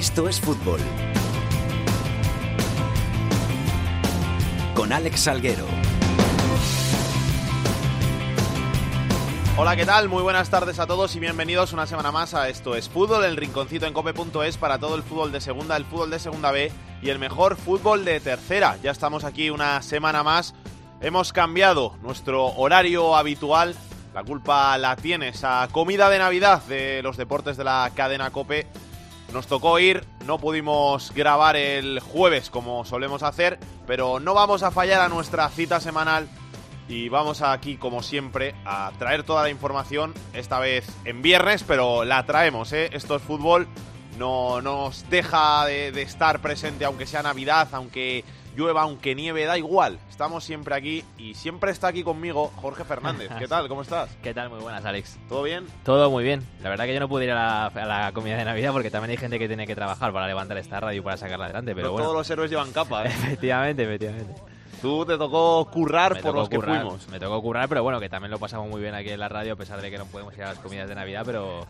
Esto es fútbol. Con Alex Salguero. Hola, ¿qué tal? Muy buenas tardes a todos y bienvenidos una semana más a Esto es Fútbol, el rinconcito en cope.es para todo el fútbol de segunda, el fútbol de segunda B y el mejor fútbol de tercera. Ya estamos aquí una semana más. Hemos cambiado nuestro horario habitual. La culpa la tiene esa comida de Navidad de los deportes de la cadena Cope. Nos tocó ir, no pudimos grabar el jueves como solemos hacer, pero no vamos a fallar a nuestra cita semanal y vamos aquí, como siempre, a traer toda la información, esta vez en viernes, pero la traemos, ¿eh? Esto es fútbol, no nos deja de, de estar presente, aunque sea Navidad, aunque llueva, aunque nieve, da igual. Estamos siempre aquí y siempre está aquí conmigo Jorge Fernández. ¿Qué tal? ¿Cómo estás? ¿Qué tal? Muy buenas, Alex. ¿Todo bien? Todo muy bien. La verdad que yo no pude ir a la, a la comida de Navidad porque también hay gente que tiene que trabajar para levantar esta radio y para sacarla adelante, pero no bueno. todos los héroes llevan capa, ¿eh? Efectivamente, efectivamente. Tú te tocó currar Me por tocó los que currar, fuimos. Me tocó currar, pero bueno, que también lo pasamos muy bien aquí en la radio, a pesar de que no podemos ir a las comidas de Navidad, pero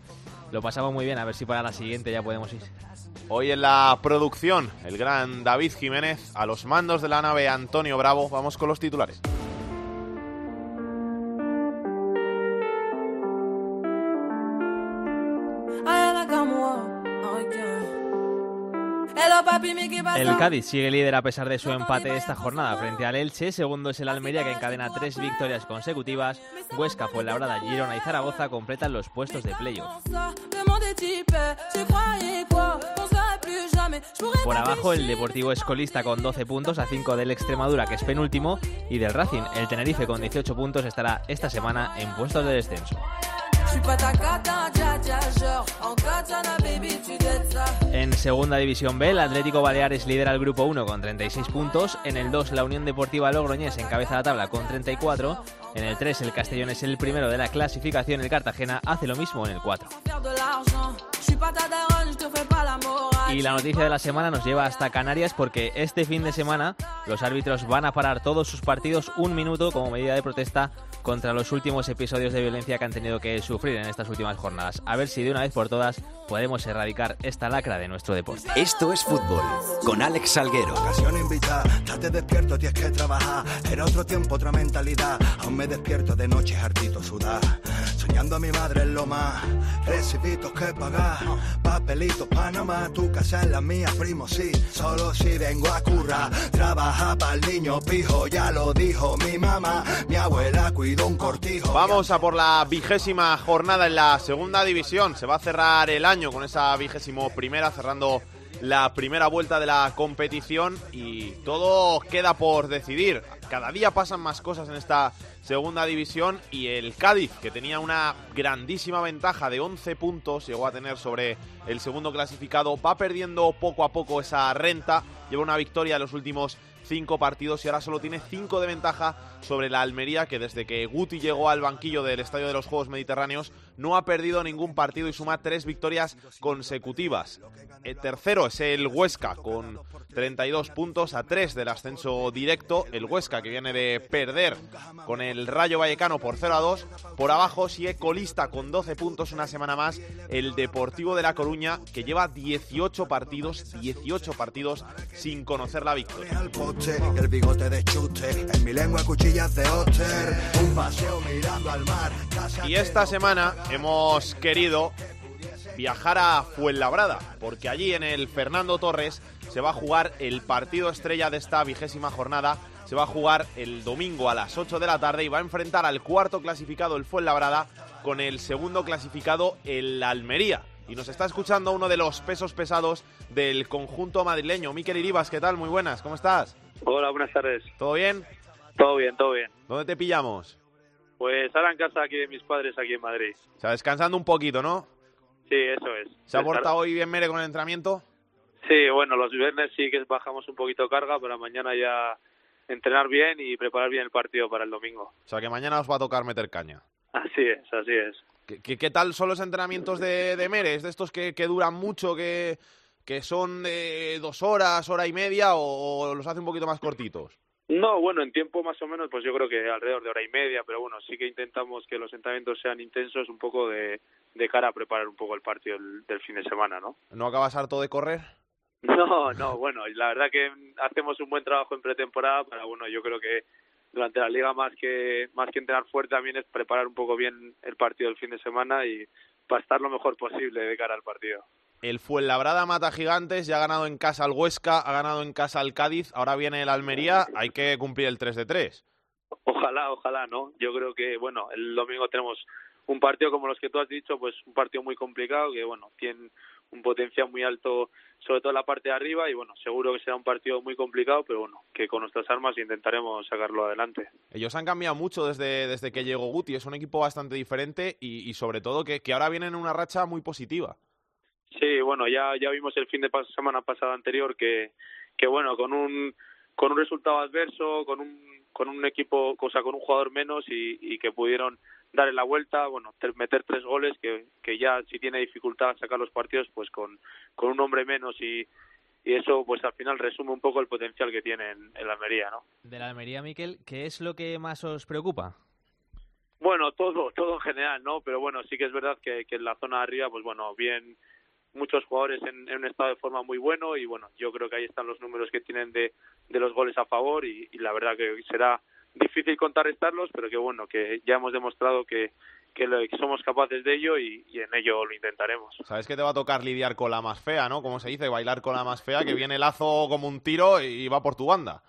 lo pasamos muy bien. A ver si para la siguiente ya podemos ir. Hoy en la producción, el gran David Jiménez, a los mandos de la nave Antonio Bravo. Vamos con los titulares. El Cádiz sigue líder a pesar de su empate esta jornada frente al Elche. Segundo es el Almería que encadena tres victorias consecutivas. Huesca, Fuenlabrada, Girona y Zaragoza completan los puestos de playoff. Por abajo el Deportivo Escolista con 12 puntos a 5 del Extremadura que es penúltimo y del Racing. El Tenerife con 18 puntos estará esta semana en puestos de descenso. En segunda división B, el Atlético Baleares lidera el grupo 1 con 36 puntos. En el 2, la Unión Deportiva Logroñés encabeza la tabla con 34. En el 3, el Castellón es el primero de la clasificación. El Cartagena hace lo mismo en el 4. Y la noticia de la semana nos lleva hasta Canarias porque este fin de semana los árbitros van a parar todos sus partidos un minuto como medida de protesta contra los últimos episodios de violencia que han tenido que sufrir en estas últimas jornadas. A ver si de una vez por todas podemos erradicar esta lacra de nuestro deporte. Esto es fútbol. Con Alex Salguero. Ocasión invitada, estate despierto, tienes que trabajar. Era otro tiempo, otra mentalidad. Aún me despierto de noche, hartito sudar. Soñando a mi madre en lo más. Recibitos que pagar. Papelitos, Panamá. Tu casa es la mía, primo, sí. Solo si vengo a currar. Trabaja para el niño pijo, ya lo dijo mi mamá. Mi abuela cortijo. Vamos a por la vigésima jornada en la segunda división. Se va a cerrar el año con esa vigésimo primera, cerrando la primera vuelta de la competición y todo queda por decidir. Cada día pasan más cosas en esta segunda división y el Cádiz, que tenía una grandísima ventaja de 11 puntos, llegó a tener sobre el segundo clasificado, va perdiendo poco a poco esa renta, lleva una victoria en los últimos cinco partidos y ahora solo tiene cinco de ventaja sobre la Almería, que desde que Guti llegó al banquillo del Estadio de los Juegos Mediterráneos no ha perdido ningún partido y suma tres victorias consecutivas. El tercero es el Huesca con 32 puntos a 3 del ascenso directo. El Huesca que viene de perder con el Rayo Vallecano por 0 a 2. Por abajo sigue colista con 12 puntos una semana más el Deportivo de La Coruña que lleva 18 partidos, 18 partidos sin conocer la victoria. Al poste, el bigote de chute, en mi lengua cuchillas de Oster, un paseo mirando al mar. casa Y esta semana hemos querido viajar a Fuenlabrada, porque allí en el Fernando Torres se va a jugar el partido estrella de esta vigésima jornada. Se va a jugar el domingo a las 8 de la tarde y va a enfrentar al cuarto clasificado, el Fuenlabrada, con el segundo clasificado, el Almería. Y nos está escuchando uno de los pesos pesados del conjunto madrileño. Miquel Iribas, ¿qué tal? Muy buenas, ¿cómo estás? Hola, buenas tardes. ¿Todo bien? Todo bien, todo bien. ¿Dónde te pillamos? Pues ahora en casa aquí de mis padres, aquí en Madrid. O sea, descansando un poquito, ¿no? Sí, eso es. ¿Se ha portado hoy bien Mere con el entrenamiento? Sí, bueno, los viernes sí que bajamos un poquito carga, pero mañana ya entrenar bien y preparar bien el partido para el domingo. O sea, que mañana os va a tocar meter caña. Así es, así es. ¿Qué, qué, qué tal son los entrenamientos de, de Mere? ¿Es de estos que, que duran mucho, que, que son de dos horas, hora y media, o, o los hace un poquito más cortitos? No, bueno, en tiempo más o menos, pues yo creo que alrededor de hora y media, pero bueno, sí que intentamos que los entrenamientos sean intensos un poco de, de cara a preparar un poco el partido del, del fin de semana, ¿no? ¿No acabas harto de correr? No, no, bueno, la verdad que hacemos un buen trabajo en pretemporada, pero bueno, yo creo que durante la liga más que más que entrenar fuerte también es preparar un poco bien el partido del fin de semana y para estar lo mejor posible de cara al partido. El Fuenlabrada mata gigantes, ya ha ganado en casa al Huesca, ha ganado en casa al Cádiz, ahora viene el Almería, hay que cumplir el 3 de 3. Ojalá, ojalá, ¿no? Yo creo que, bueno, el domingo tenemos un partido como los que tú has dicho, pues un partido muy complicado, que, bueno, tiene un potencial muy alto, sobre todo en la parte de arriba, y, bueno, seguro que será un partido muy complicado, pero, bueno, que con nuestras armas intentaremos sacarlo adelante. Ellos han cambiado mucho desde, desde que llegó Guti, es un equipo bastante diferente y, y sobre todo que, que ahora vienen en una racha muy positiva. Sí, bueno, ya ya vimos el fin de semana pasada anterior que que bueno, con un con un resultado adverso, con un con un equipo, o sea, con un jugador menos y, y que pudieron darle la vuelta, bueno, meter tres goles que, que ya si tiene dificultad sacar los partidos, pues con, con un hombre menos y, y eso pues al final resume un poco el potencial que tiene en, en la Almería, ¿no? De la Almería, Miquel, ¿qué es lo que más os preocupa? Bueno, todo, todo en general, ¿no? Pero bueno, sí que es verdad que, que en la zona de arriba, pues bueno, bien muchos jugadores en, en, un estado de forma muy bueno y bueno, yo creo que ahí están los números que tienen de, de los goles a favor y, y la verdad que será difícil contrarrestarlos, pero que bueno, que ya hemos demostrado que, que, lo, que somos capaces de ello y, y, en ello lo intentaremos. Sabes que te va a tocar lidiar con la más fea, ¿no? Como se dice, bailar con la más fea, que viene Lazo como un tiro y va por tu banda.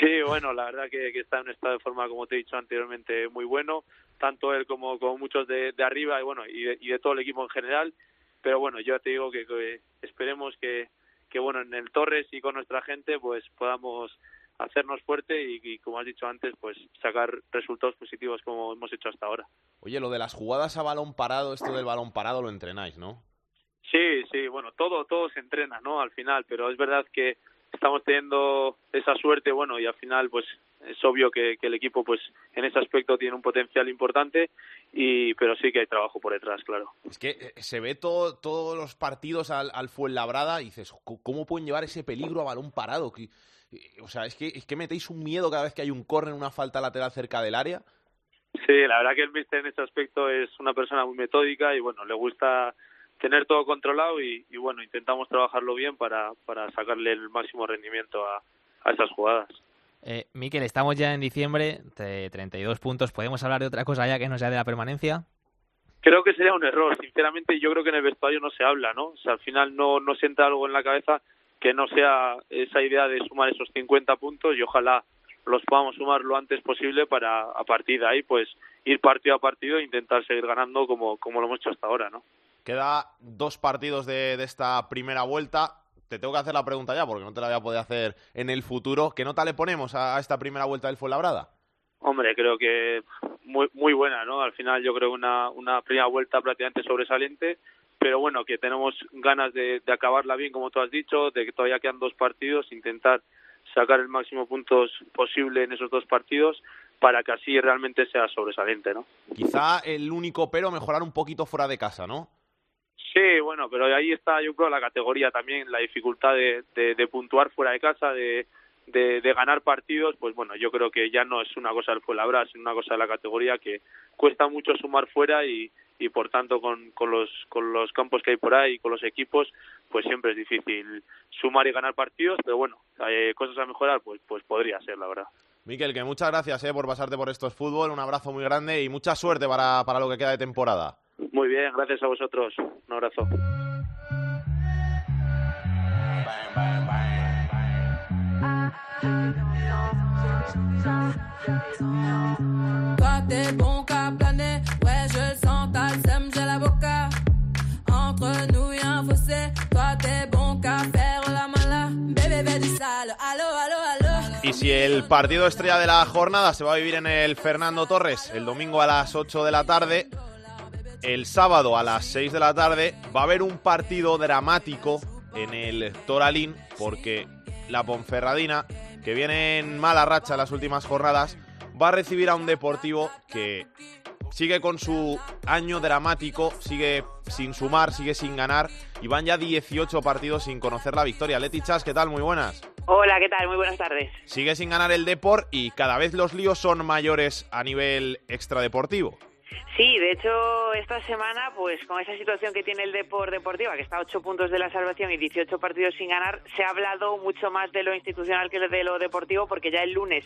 Sí, bueno, la verdad que, que está en un estado de forma, como te he dicho anteriormente, muy bueno, tanto él como, como muchos de, de arriba y bueno, y de, y de todo el equipo en general pero bueno, yo te digo que, que esperemos que, que, bueno, en el Torres y con nuestra gente, pues podamos hacernos fuerte y, y, como has dicho antes, pues sacar resultados positivos como hemos hecho hasta ahora. Oye, lo de las jugadas a balón parado, esto del balón parado lo entrenáis, ¿no? Sí, sí, bueno, todo, todo se entrena, ¿no? Al final, pero es verdad que estamos teniendo esa suerte, bueno, y al final, pues es obvio que, que el equipo, pues en ese aspecto tiene un potencial importante y pero sí que hay trabajo por detrás, claro. Es que eh, se ve todo, todos los partidos al, al Fuenlabrada y dices, ¿cómo pueden llevar ese peligro a balón parado? Que, eh, o sea, es que, es que metéis un miedo cada vez que hay un córner, una falta lateral cerca del área. Sí, la verdad que el mister en ese aspecto es una persona muy metódica y bueno, le gusta tener todo controlado y, y bueno, intentamos trabajarlo bien para, para sacarle el máximo rendimiento a, a esas jugadas. Eh, Miquel, estamos ya en diciembre, de 32 puntos. ¿Podemos hablar de otra cosa ya que no sea de la permanencia? Creo que sería un error. Sinceramente, yo creo que en el vestuario no se habla, ¿no? O sea, al final no, no sienta algo en la cabeza que no sea esa idea de sumar esos 50 puntos y ojalá los podamos sumar lo antes posible para a partir de ahí pues ir partido a partido e intentar seguir ganando como, como lo hemos hecho hasta ahora, ¿no? Queda dos partidos de, de esta primera vuelta te tengo que hacer la pregunta ya, porque no te la voy a poder hacer en el futuro. ¿Qué nota le ponemos a, a esta primera vuelta del Fuenlabrada? Hombre, creo que muy muy buena, ¿no? Al final yo creo una, una primera vuelta prácticamente sobresaliente, pero bueno, que tenemos ganas de, de acabarla bien, como tú has dicho, de que todavía quedan dos partidos, intentar sacar el máximo puntos posible en esos dos partidos para que así realmente sea sobresaliente, ¿no? Quizá el único pero mejorar un poquito fuera de casa, ¿no? Sí, bueno, pero ahí está yo creo la categoría también, la dificultad de, de, puntuar fuera de casa, de, de, ganar partidos, pues bueno, yo creo que ya no es una cosa del Fuenlabrada, es una cosa de la categoría que cuesta mucho sumar fuera y, y por tanto con, con, los, con los campos que hay por ahí, con los equipos, pues siempre es difícil sumar y ganar partidos, pero bueno, eh, cosas a mejorar, pues, pues podría ser, la verdad. Miquel, que muchas gracias eh, por pasarte por estos fútbol, un abrazo muy grande y mucha suerte para, para lo que queda de temporada. Muy bien, gracias a vosotros. Un abrazo. Toi t'es bon qu'à planer, ouais je le sens, t'as le seum, j'ai la boca. Entre nous y'a un fossé, toi t'es bon qu'à faire la mala. Bébé, bébé du sale, allo, allo, allo. Y si el partido estrella de la jornada se va a vivir en el Fernando Torres el domingo a las 8 de la tarde, el sábado a las 6 de la tarde va a haber un partido dramático en el Toralín porque la Ponferradina, que viene en mala racha en las últimas jornadas, va a recibir a un Deportivo que sigue con su año dramático, sigue sin sumar, sigue sin ganar y van ya 18 partidos sin conocer la victoria. Leti Chas, ¿qué tal? Muy buenas. Hola, ¿qué tal? Muy buenas tardes. Sigue sin ganar el Deport y cada vez los líos son mayores a nivel extradeportivo. Sí, de hecho, esta semana, pues con esa situación que tiene el Depor Deportiva, que está a 8 puntos de la salvación y 18 partidos sin ganar, se ha hablado mucho más de lo institucional que de lo deportivo, porque ya el lunes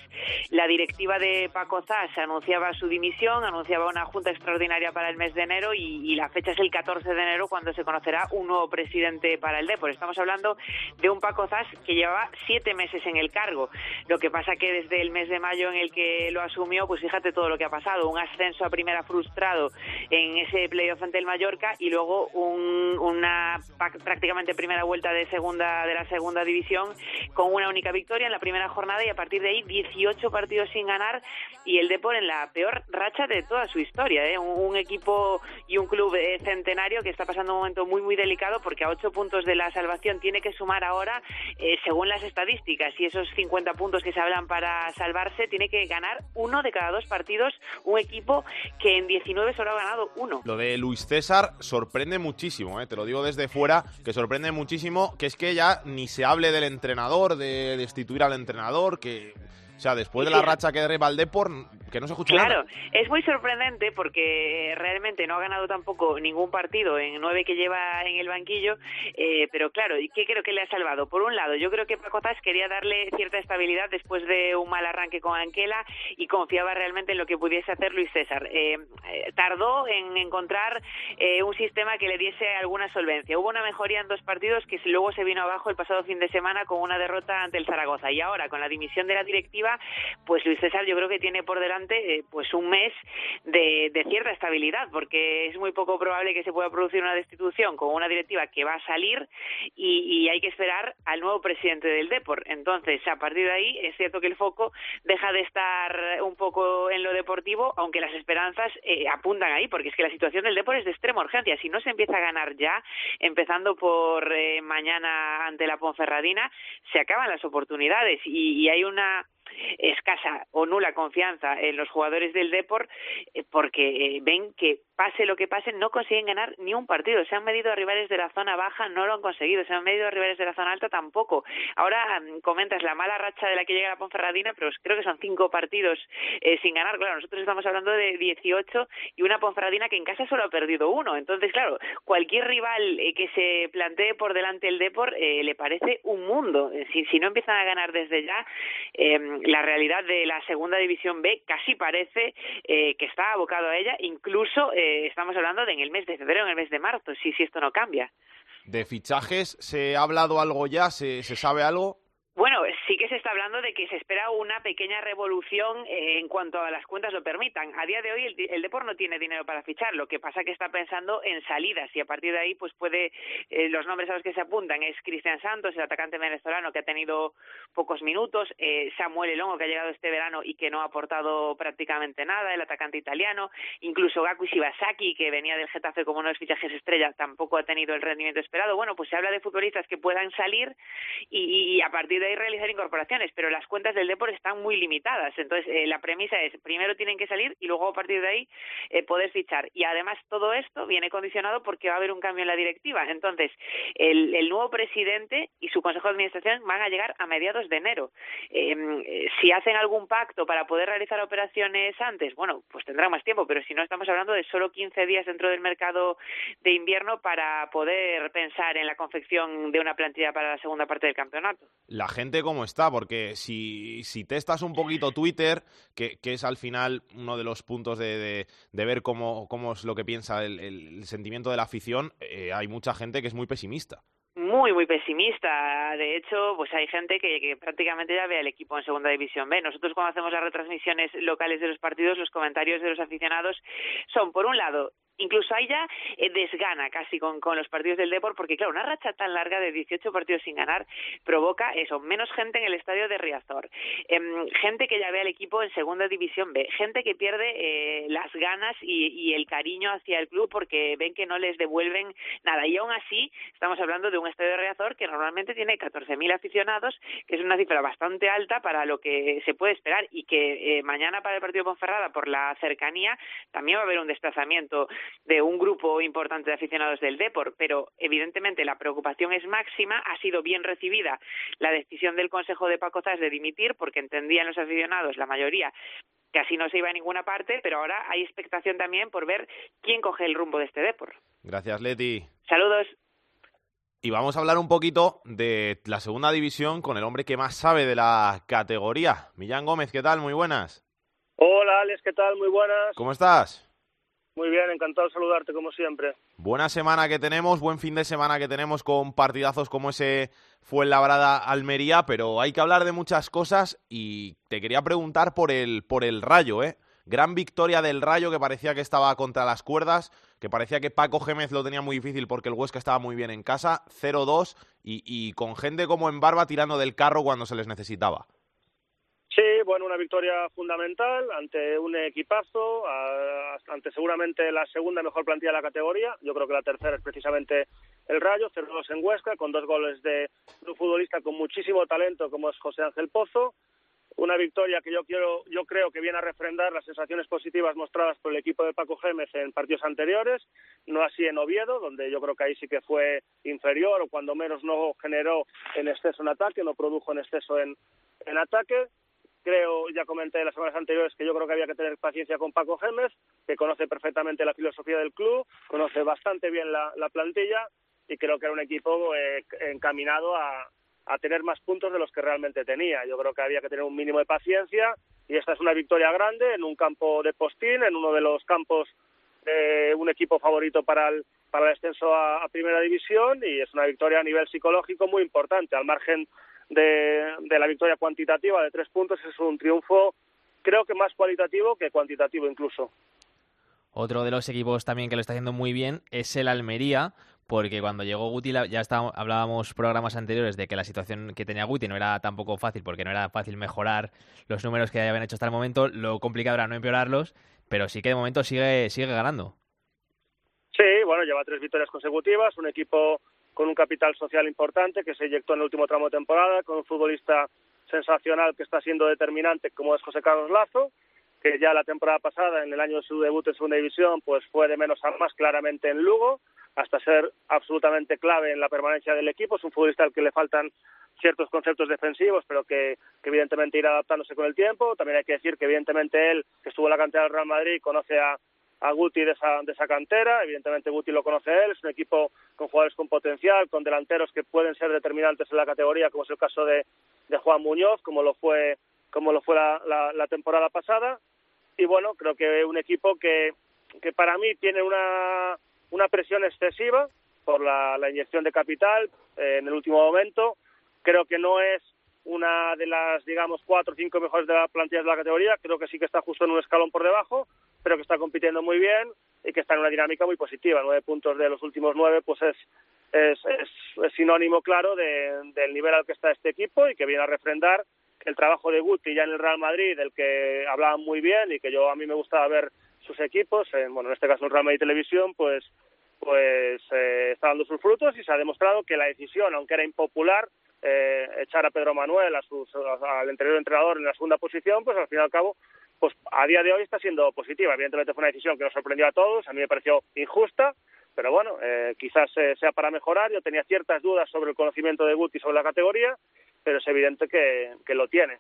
la directiva de Paco Zas anunciaba su dimisión, anunciaba una junta extraordinaria para el mes de enero y, la fecha es el 14 de enero cuando se conocerá un nuevo presidente para el Depor. Estamos hablando de un Paco Zas que llevaba siete meses en el cargo. Lo que pasa que desde el mes de mayo en el que lo asumió, pues fíjate todo lo que ha pasado. Un ascenso a primera frustrado en ese playoff ante el Mallorca y luego un- una prácticamente primera vuelta de segunda de la segunda división con una única victoria en la primera jornada y a partir de ahí 18 partidos sin ganar y el Depor en la peor racha de toda su historia, ¿eh? un, equipo y un club eh, centenario que está pasando un momento muy muy delicado porque a 8 puntos de la salvación tiene que sumar ahora eh, según las estadísticas y esos 50 puntos que se hablan para salvarse tiene que ganar uno de cada dos partidos un equipo que en 19 solo ha ganado uno. Lo de Luis César sorprende muchísimo, ¿eh? te lo digo desde fuera, que sorprende muchísimo que es que ya ni se hable del entrenador, de destituir al entrenador, que... Sea, después de la racha que derriba el Depor, que no se escucha Claro, nada. es muy sorprendente porque realmente no ha ganado tampoco ningún partido en nueve que lleva en el banquillo, eh, pero claro, ¿y qué creo que le ha salvado? Por un lado, yo creo que Paco Zas quería darle cierta estabilidad después de un mal arranque con Anquela y confiaba realmente en lo que pudiese hacer Luis César. Eh, eh, tardó en encontrar eh, un sistema que le diese alguna solvencia. Hubo una mejoría en dos partidos que luego se vino abajo el pasado fin de semana con una derrota ante el Zaragoza y ahora con la dimisión de la directiva, pues Luis César yo creo que tiene por delante eh, pues un mes de, cierta estabilidad porque es muy poco probable que se pueda producir una destitución con una directiva que va a salir y, y hay que esperar al nuevo presidente del Depor. Entonces, a partir de ahí es cierto que el foco deja de estar un poco en lo deportivo, aunque las esperanzas eh, apuntan ahí, porque es que la situación del Depor es de extrema urgencia. Si no se empieza a ganar ya, empezando por eh, mañana ante la Ponferradina, se acaban las oportunidades y, y hay una escasa o nula confianza en los jugadores del Depor eh, porque eh, ven que pase lo que pase no consiguen ganar ni un partido. Se han medido a rivales de la zona baja, no lo han conseguido. Se han medido a rivales de la zona alta tampoco. Ahora mm, comentas la mala racha de la que llega la Ponferradina, pero creo que son cinco partidos eh, sin ganar. Claro, nosotros estamos hablando de 18 y una Ponferradina que en casa solo ha perdido uno. Entonces, claro, cualquier rival eh, que se plantee por delante el Depor eh, le parece un mundo. Si, si no empiezan a ganar desde ya, eh, la realidad de la segunda división B casi parece eh, que está abocado a ella. Incluso eh, estamos hablando de en el mes de febrero, en el mes de marzo, si, si esto no cambia. De fichajes, ¿se ha hablado algo ya? ¿Se, se sabe algo? Bueno, sí que se está hablando de que se espera una pequeña revolución eh, en cuanto a las cuentas lo permitan. A día de hoy el, el no tiene dinero para fichar, lo que pasa que está pensando en salidas y a partir de ahí pues puede eh, los nombres a los que se apuntan es Cristian Santos, el atacante venezolano que ha tenido pocos minutos, eh, Samuel Elongo que ha llegado este verano y que no ha aportado prácticamente nada, el atacante italiano, incluso Gaku Shibasaki que venía del Getafe como uno de los fichajes estrella tampoco ha tenido el rendimiento esperado. Bueno, pues se habla de futbolistas que puedan salir y, y a partir ahí realizar incorporaciones, pero las cuentas del Depor están muy limitadas. Entonces, eh, la premisa es, primero tienen que salir y luego a partir de ahí eh, poder fichar. Y además todo esto viene condicionado porque va a haber un cambio en la directiva. Entonces, el, el nuevo presidente y su consejo de administración van a llegar a mediados de enero. Eh, eh, si hacen algún pacto para poder realizar operaciones antes, bueno, pues tendrán más tiempo, pero si no estamos hablando de solo 15 días dentro del mercado de invierno para poder pensar en la confección de una plantilla para la segunda parte del campeonato. Gente cómo está, porque si, si testas un poquito Twitter, que, que es al final uno de los puntos de, de- de ver cómo, cómo es lo que piensa el, el sentimiento de la afición, eh, hay mucha gente que es muy pesimista. Muy muy pesimista. De hecho pues hay gente que, prácticamente ya ve al equipo en segunda división B. Nosotros cuando hacemos las retransmisiones locales de los partidos los comentarios de los aficionados son por un lado incluso hay ya eh, desgana casi con, con los partidos del Depor, porque claro, una racha tan larga de 18 partidos sin ganar provoca eso, menos gente en el estadio de Riazor, em, gente que ya ve al equipo en segunda división B, gente que pierde eh, las ganas y, y el cariño hacia el club porque ven que no les devuelven nada. Y aún así, estamos hablando de un estadio de Riazor que normalmente tiene 14.000 aficionados, que es una cifra bastante alta para lo que se puede esperar y que eh, mañana para el partido de Ponferrada, por la cercanía, también va a haber un desplazamiento de un grupo importante de aficionados del Depor, pero evidentemente la preocupación es máxima. Ha sido bien recibida la decisión del Consejo de Pacozas de dimitir porque entendían los aficionados, la mayoría, que así no se iba a ninguna parte, pero ahora hay expectación también por ver quién coge el rumbo de este Depor. Gracias, Leti. Saludos. Y vamos a hablar un poquito de la segunda división con el hombre que más sabe de la categoría. Millán Gómez, ¿qué tal? Muy buenas. Hola, Alex, ¿qué tal? Muy buenas. ¿Cómo estás? Muy bien, encantado de saludarte como siempre. Buena semana que tenemos, buen fin de semana que tenemos con partidazos como ese fue Labrada Almería, pero hay que hablar de muchas cosas y te quería preguntar por el por el Rayo, ¿eh? Gran victoria del Rayo que parecía que estaba contra las cuerdas, que parecía que Paco Gémez lo tenía muy difícil porque el Huesca estaba muy bien en casa, 0-2 y, y con gente como en barba tirando del carro cuando se les necesitaba. Sí, bueno, una victoria fundamental ante un equipazo, ante seguramente la segunda mejor plantilla de la categoría. Yo creo que la tercera es precisamente el Rayo, 0-2 en Huesca, con dos goles de un futbolista con muchísimo talento como es José Ángel Pozo. Una victoria que yo quiero, yo creo que viene a refrendar las sensaciones positivas mostradas por el equipo de Paco Gémez en partidos anteriores, no así en Oviedo, donde yo creo que ahí sí que fue inferior o cuando menos no generó en exceso en ataque, no produjo en exceso en, en ataque. Creo, ya comenté las semanas anteriores que yo creo que había que tener paciencia con Paco Gémez, que conoce perfectamente la filosofía del club, conoce bastante bien la, la plantilla y creo que era un equipo eh, encaminado a, a tener más puntos de los que realmente tenía. Yo creo que había que tener un mínimo de paciencia y esta es una victoria grande en un campo de postín, en uno de los campos de un equipo favorito para el, para el ascenso a, primera división y es una victoria a nivel psicológico muy importante, al margen de, de la victoria cuantitativa de tres puntos, es un triunfo creo que más cualitativo que cuantitativo incluso. Otro de los equipos también que lo está haciendo muy bien es el Almería, porque cuando llegó Guti ya estábamos, hablábamos programas anteriores de que la situación que tenía Guti no era tampoco fácil, porque no era fácil mejorar los números que habían hecho hasta el momento. Lo complicado era no empeorarlos, pero sí que de momento sigue, sigue ganando. Sí, bueno, lleva tres victorias consecutivas, un equipo con un capital social importante que se inyectó en el último tramo de temporada, con un futbolista sensacional que está siendo determinante como es José Carlos Lazo, que ya la temporada pasada, en el año de su debut en segunda división, pues fue de menos a más claramente en Lugo, hasta ser absolutamente clave en la permanencia del equipo. Es un futbolista al que le faltan ciertos conceptos defensivos, pero que, evidentemente irá adaptándose con el tiempo. También hay que decir que evidentemente él, que estuvo en la cantera del Real Madrid, conoce a, a Guti de esa, de esa cantera. Evidentemente Guti lo conoce él. Es un equipo con jugadores con potencial, con delanteros que pueden ser determinantes en la categoría, como es el caso de, de Juan Muñoz, como lo fue, como lo fue la, la, la temporada pasada. Y bueno, creo que un equipo que, que para mí tiene una, una presión excesiva por la, la inyección de capital eh, en el último momento. Creo que no es una de las, digamos, cuatro o cinco mejores de las plantillas de la categoría. Creo que sí que está justo en un escalón por debajo, pero que está compitiendo muy bien y que está en una dinámica muy positiva. Nueve puntos de los últimos nueve, pues es, es, es, es sinónimo claro de, del nivel al que está este equipo y que viene a refrendar el trabajo de Guti ya en el Real Madrid, del que hablaban muy bien y que yo a mí me gustaba ver sus equipos, en, bueno, en este caso en Madrid Televisión, pues pues eh, está dando sus frutos y se ha demostrado que la decisión, aunque era impopular, eh, echar a Pedro Manuel, a sus, a, al anterior entrenador en la segunda posición, pues al fin y al cabo, pues a día de hoy está siendo positiva. Evidentemente fue una decisión que nos sorprendió a todos, a mí me pareció injusta, pero bueno, eh, quizás eh, sea para mejorar. Yo tenía ciertas dudas sobre el conocimiento de Guti sobre la categoría, pero es evidente que, que lo tiene.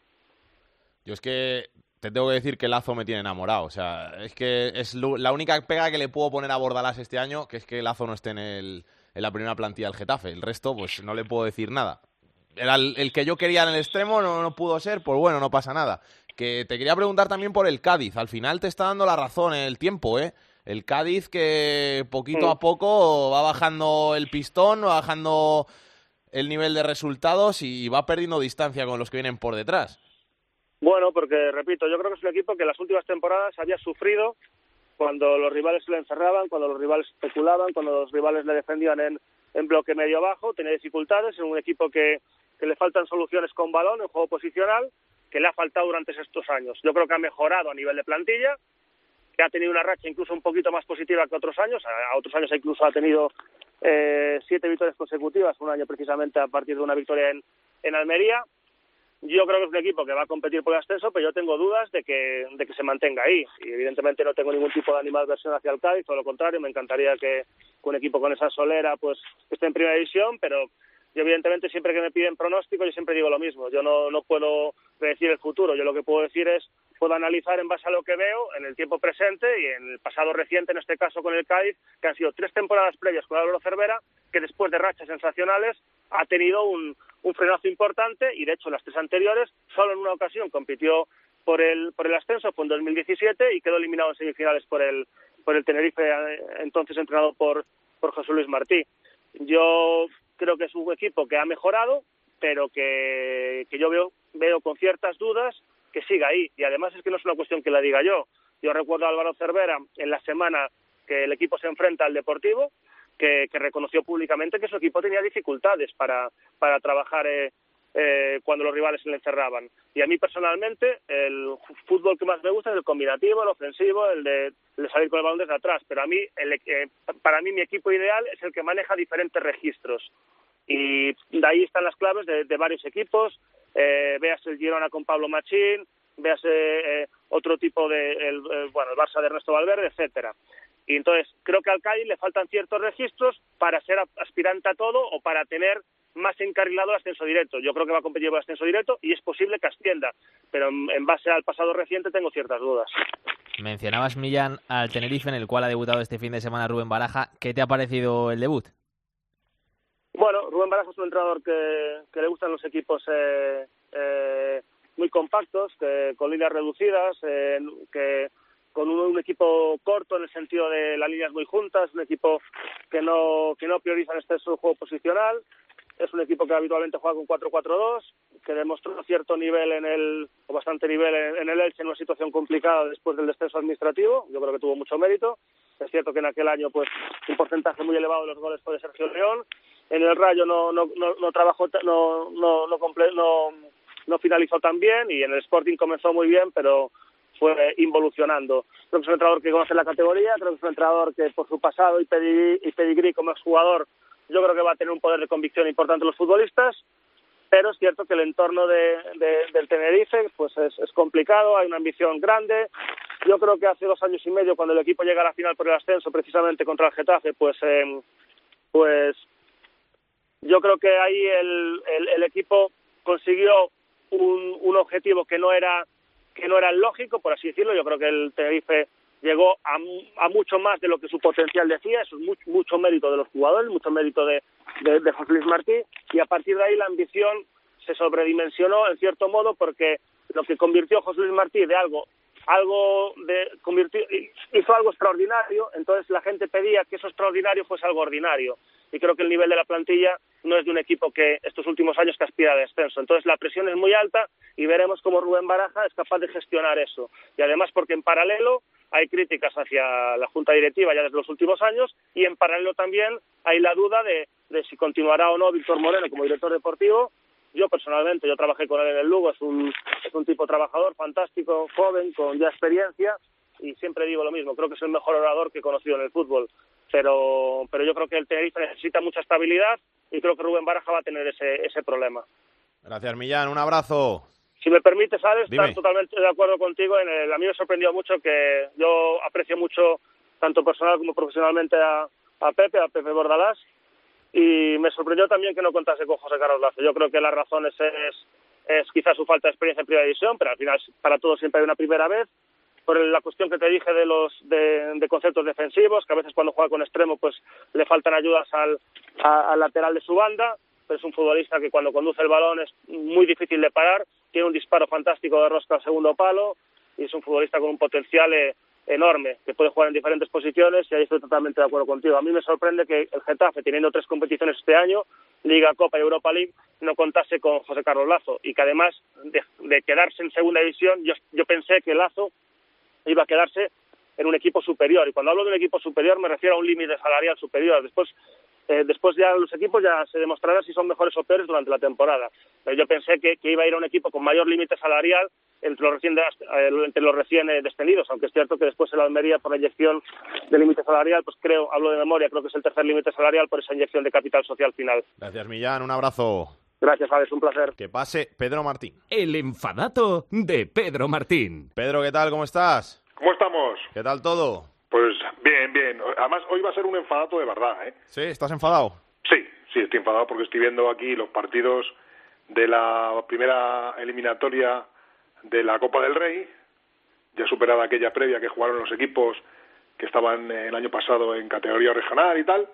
Yo es que te tengo que decir que Lazo me tiene enamorado. O sea, es que es la única pega que le puedo poner a Bordalás este año, que es que Lazo no esté en, el, en la primera plantilla del Getafe. El resto, pues no le puedo decir nada. Era el, el que yo quería en el extremo, no, no pudo ser, pues bueno, no pasa nada. Que te quería preguntar también por el Cádiz. Al final te está dando la razón el tiempo, ¿eh? El Cádiz que poquito a poco va bajando el pistón, va bajando el nivel de resultados y va perdiendo distancia con los que vienen por detrás. Bueno, porque repito, yo creo que es un equipo que en las últimas temporadas había sufrido cuando los rivales le encerraban, cuando los rivales especulaban, cuando los rivales le defendían en, en bloque medio bajo, tenía dificultades, es un equipo que, que le faltan soluciones con balón en juego posicional, que le ha faltado durante estos años. Yo creo que ha mejorado a nivel de plantilla, que ha tenido una racha incluso un poquito más positiva que otros años, a, a otros años incluso ha tenido eh, siete victorias consecutivas, un año precisamente a partir de una victoria en, en Almería, yo creo que es un equipo que va a competir por el ascenso, pero yo tengo dudas de que, de que se mantenga ahí. Y evidentemente no tengo ningún tipo de animadversión hacia el Cádiz, todo lo contrario, me encantaría que, un equipo con esa solera pues esté en primera división, pero yo evidentemente siempre que me piden pronóstico yo siempre digo lo mismo. Yo no, no puedo predecir el futuro, yo lo que puedo decir es puedo analizar en base a lo que veo en el tiempo presente y en el pasado reciente, en este caso con el Cádiz, que han sido tres temporadas previas con Álvaro Cervera, que después de rachas sensacionales ha tenido un, un frenazo importante y de hecho las tres anteriores solo en una ocasión compitió por el, por el ascenso, fue en 2017 y quedó eliminado en semifinales por el, por el Tenerife, eh, entonces entrenado por, por José Luis Martí. Yo creo que es un equipo que ha mejorado, pero que, yo veo, veo con ciertas dudas que siga ahí. Y además es que no es una cuestión que la diga yo. Yo recuerdo a Álvaro Cervera en la semana que el equipo se enfrenta al Deportivo, que, reconoció públicamente que su equipo tenía dificultades para, para trabajar eh, eh, cuando los rivales se le encerraban. Y a mí personalmente el fútbol que más me gusta es el combinativo, el ofensivo, el de, salir con el balón desde atrás. Pero a mí, el, eh, para mí mi equipo ideal es el que maneja diferentes registros. Y de ahí están las claves de, varios equipos. Eh, veas el Girona con Pablo Machín, veas eh, otro tipo de, el, bueno, el Barça de Ernesto Valverde, etcétera. Y entonces creo que al Cádiz le faltan ciertos registros para ser aspirante a todo o para tener más encarrilado el ascenso directo. Yo creo que va a competir por ascenso directo y es posible que ascienda, pero en base al pasado reciente tengo ciertas dudas. Mencionabas, Millán, al Tenerife, en el cual ha debutado este fin de semana Rubén Baraja. ¿Qué te ha parecido el debut? Bueno, Rubén Baraja es un entrenador que, le gustan los equipos eh, eh, muy compactos, que, con líneas reducidas, eh, que con un, equipo corto en el sentido de las líneas muy juntas, un equipo que no, que no prioriza en este juego posicional. Es un equipo que habitualmente juega con 4-4-2, que demostró cierto nivel en el, o bastante nivel en, el Elche en una situación complicada después del descenso administrativo. Yo creo que tuvo mucho mérito. Es cierto que en aquel año, pues, un porcentaje muy elevado de los goles fue de Sergio León. En el Rayo no, no, no, no trabajó, no, no, no, no, no finalizó tan bien y en el Sporting comenzó muy bien, pero fue involucionando. Creo que es un entrenador que conoce la categoría, creo que es un entrenador que por su pasado y pedigrí, y pedigrí como exjugador, yo creo que va a tener un poder de convicción importante los futbolistas, pero es cierto que el entorno de, del Tenerife pues es, complicado, hay una ambición grande. Yo creo que hace dos años y medio, cuando el equipo llega a la final por el ascenso, precisamente contra el Getafe, pues, eh, pues yo creo que ahí el, el, el equipo consiguió un objetivo que no era que no era lógico, por así decirlo. Yo creo que el Tenerife llegó a, a mucho más de lo que su potencial decía, eso es mucho, mucho mérito de los jugadores, mucho mérito de, José Luis Martí, y a partir de ahí la ambición se sobredimensionó en cierto modo porque lo que convirtió José Luis Martí de algo algo de convirtió, hizo algo extraordinario, entonces la gente pedía que eso extraordinario fuese algo ordinario. Y creo que el nivel de la plantilla no es de un equipo que estos últimos años que aspira a descenso. Entonces la presión es muy alta y veremos cómo Rubén Baraja es capaz de gestionar eso. Y además porque en paralelo hay críticas hacia la Junta Directiva ya desde los últimos años y en paralelo también hay la duda de, de si continuará o no Víctor Moreno como director deportivo. Yo personalmente, yo trabajé con él en el Lugo, es un, es un tipo trabajador, fantástico, joven, con ya experiencia y siempre digo lo mismo, creo que es el mejor orador que he conocido en el fútbol pero, pero yo creo que el Tenerife necesita mucha estabilidad y creo que Rubén Baraja va a tener ese, ese problema. Gracias, Millán. Un abrazo. Si me permite, ¿sabes? Estar totalmente de acuerdo contigo. En el, a mí me sorprendió mucho que yo aprecio mucho, tanto personal como profesionalmente, a, a Pepe, a Pepe Bordalás. Y me sorprendió también que no contase con José Carlos Lazo. Yo creo que la razón es, es, quizás su falta de experiencia en primera división, pero al final para todos siempre hay una primera vez por la cuestión que te dije de los de, conceptos defensivos, que a veces cuando juega con extremo pues le faltan ayudas al, al lateral de su banda, pero es un futbolista que cuando conduce el balón es muy difícil de parar, tiene un disparo fantástico de rosca al segundo palo y es un futbolista con un potencial eh, enorme, que puede jugar en diferentes posiciones y ahí estoy totalmente de acuerdo contigo. A mí me sorprende que el Getafe, teniendo tres competiciones este año, Liga, Copa y Europa League, no contase con José Carlos Lazo y que además de, de quedarse en segunda división, yo, yo pensé que Lazo iba a quedarse en un equipo superior. Y cuando hablo de un equipo superior me refiero a un límite salarial superior. Después, eh, después ya los equipos ya se demostrará si son mejores o peores durante la temporada. Pero yo pensé que, iba a ir a un equipo con mayor límite salarial entre los recién, eh, entre los recién eh, descendidos, aunque es cierto que después en la Almería por la inyección de límite salarial, pues creo, hablo de memoria, creo que es el tercer límite salarial por esa inyección de capital social final. Gracias Millán, un abrazo. Gracias, Alex, un placer. Que pase Pedro Martín. El enfadato de Pedro Martín. Pedro, ¿qué tal? ¿Cómo estás? ¿Cómo estamos? ¿Qué tal todo? Pues bien, bien. Además, hoy va a ser un enfadato de verdad, ¿eh? ¿Sí? ¿Estás enfadado? Sí, sí, estoy enfadado porque estoy viendo aquí los partidos de la primera eliminatoria de la Copa del Rey, ya superada aquella previa que jugaron los equipos que estaban el año pasado en categoría regional y tal.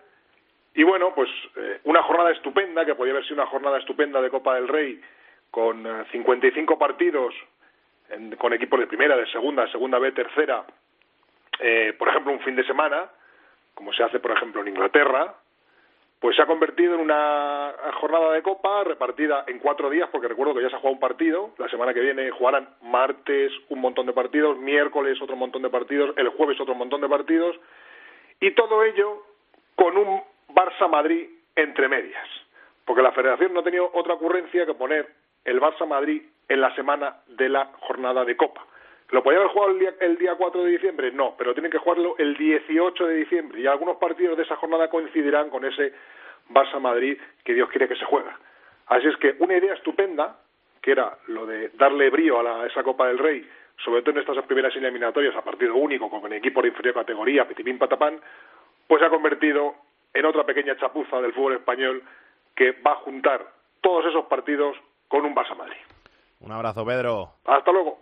Y bueno, pues eh, una jornada estupenda, que podía haber sido una jornada estupenda de Copa del Rey, con eh, 55 partidos en, con equipos de primera, de segunda, segunda B, tercera, eh, por ejemplo, un fin de semana, como se hace, por ejemplo, en Inglaterra, pues se ha convertido en una jornada de Copa repartida en cuatro días, porque recuerdo que ya se ha jugado un partido, la semana que viene jugarán martes un montón de partidos, miércoles otro montón de partidos, el jueves otro montón de partidos, y todo ello con un Barça-Madrid entre medias, porque la federación no ha tenido otra ocurrencia que poner el Barça-Madrid en la semana de la jornada de Copa. ¿Lo podía haber jugado el día, el día 4 de diciembre? No, pero tienen que jugarlo el 18 de diciembre y algunos partidos de esa jornada coincidirán con ese Barça-Madrid que Dios quiere que se juega. Así es que una idea estupenda, que era lo de darle brío a, la, a esa Copa del Rey, sobre todo en estas primeras eliminatorias a partido único, con equipo de inferior categoría, pitipín patapán, pues se ha convertido en otra pequeña chapuza del fútbol español que va a juntar todos esos partidos con un Barça Madrid. Un abrazo, Pedro. Hasta luego.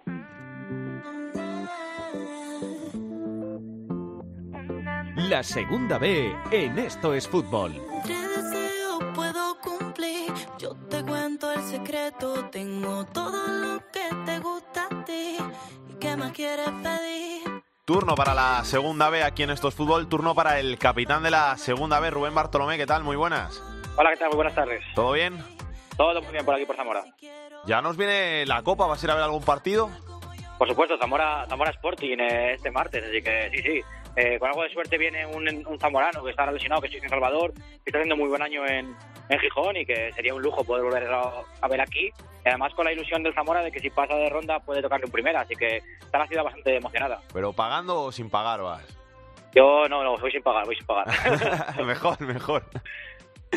La segunda B en Esto es Fútbol. Tres deseos puedo cumplir. Yo te cuento el secreto. Tengo todo lo que te gusta a ti. ¿Y qué más quieres pedir? Turno para la segunda B aquí en Esto es Fútbol. Turno para el capitán de la segunda B, Rubén Bartolomé. ¿Qué tal? Muy buenas. Hola, ¿qué tal? Muy buenas tardes. ¿Todo bien? Todo muy bien por aquí, por Zamora. Ya nos viene la Copa. ¿Vas a ir a ver algún partido? Por supuesto, Zamora, Zamora Sporting eh, este martes, así que sí, sí. Eh, con algo de suerte viene un, un zamorano que está lesionado, que es en Salvador, que está haciendo muy buen año en, en Gijón y que sería un lujo poder volver a, a, ver aquí. Y además con la ilusión del Zamora de que si pasa de ronda puede tocarle un primera, así que está la ciudad bastante emocionada. ¿Pero pagando o sin pagar vas? Yo no, no, voy sin pagar, voy sin pagar. mejor, mejor.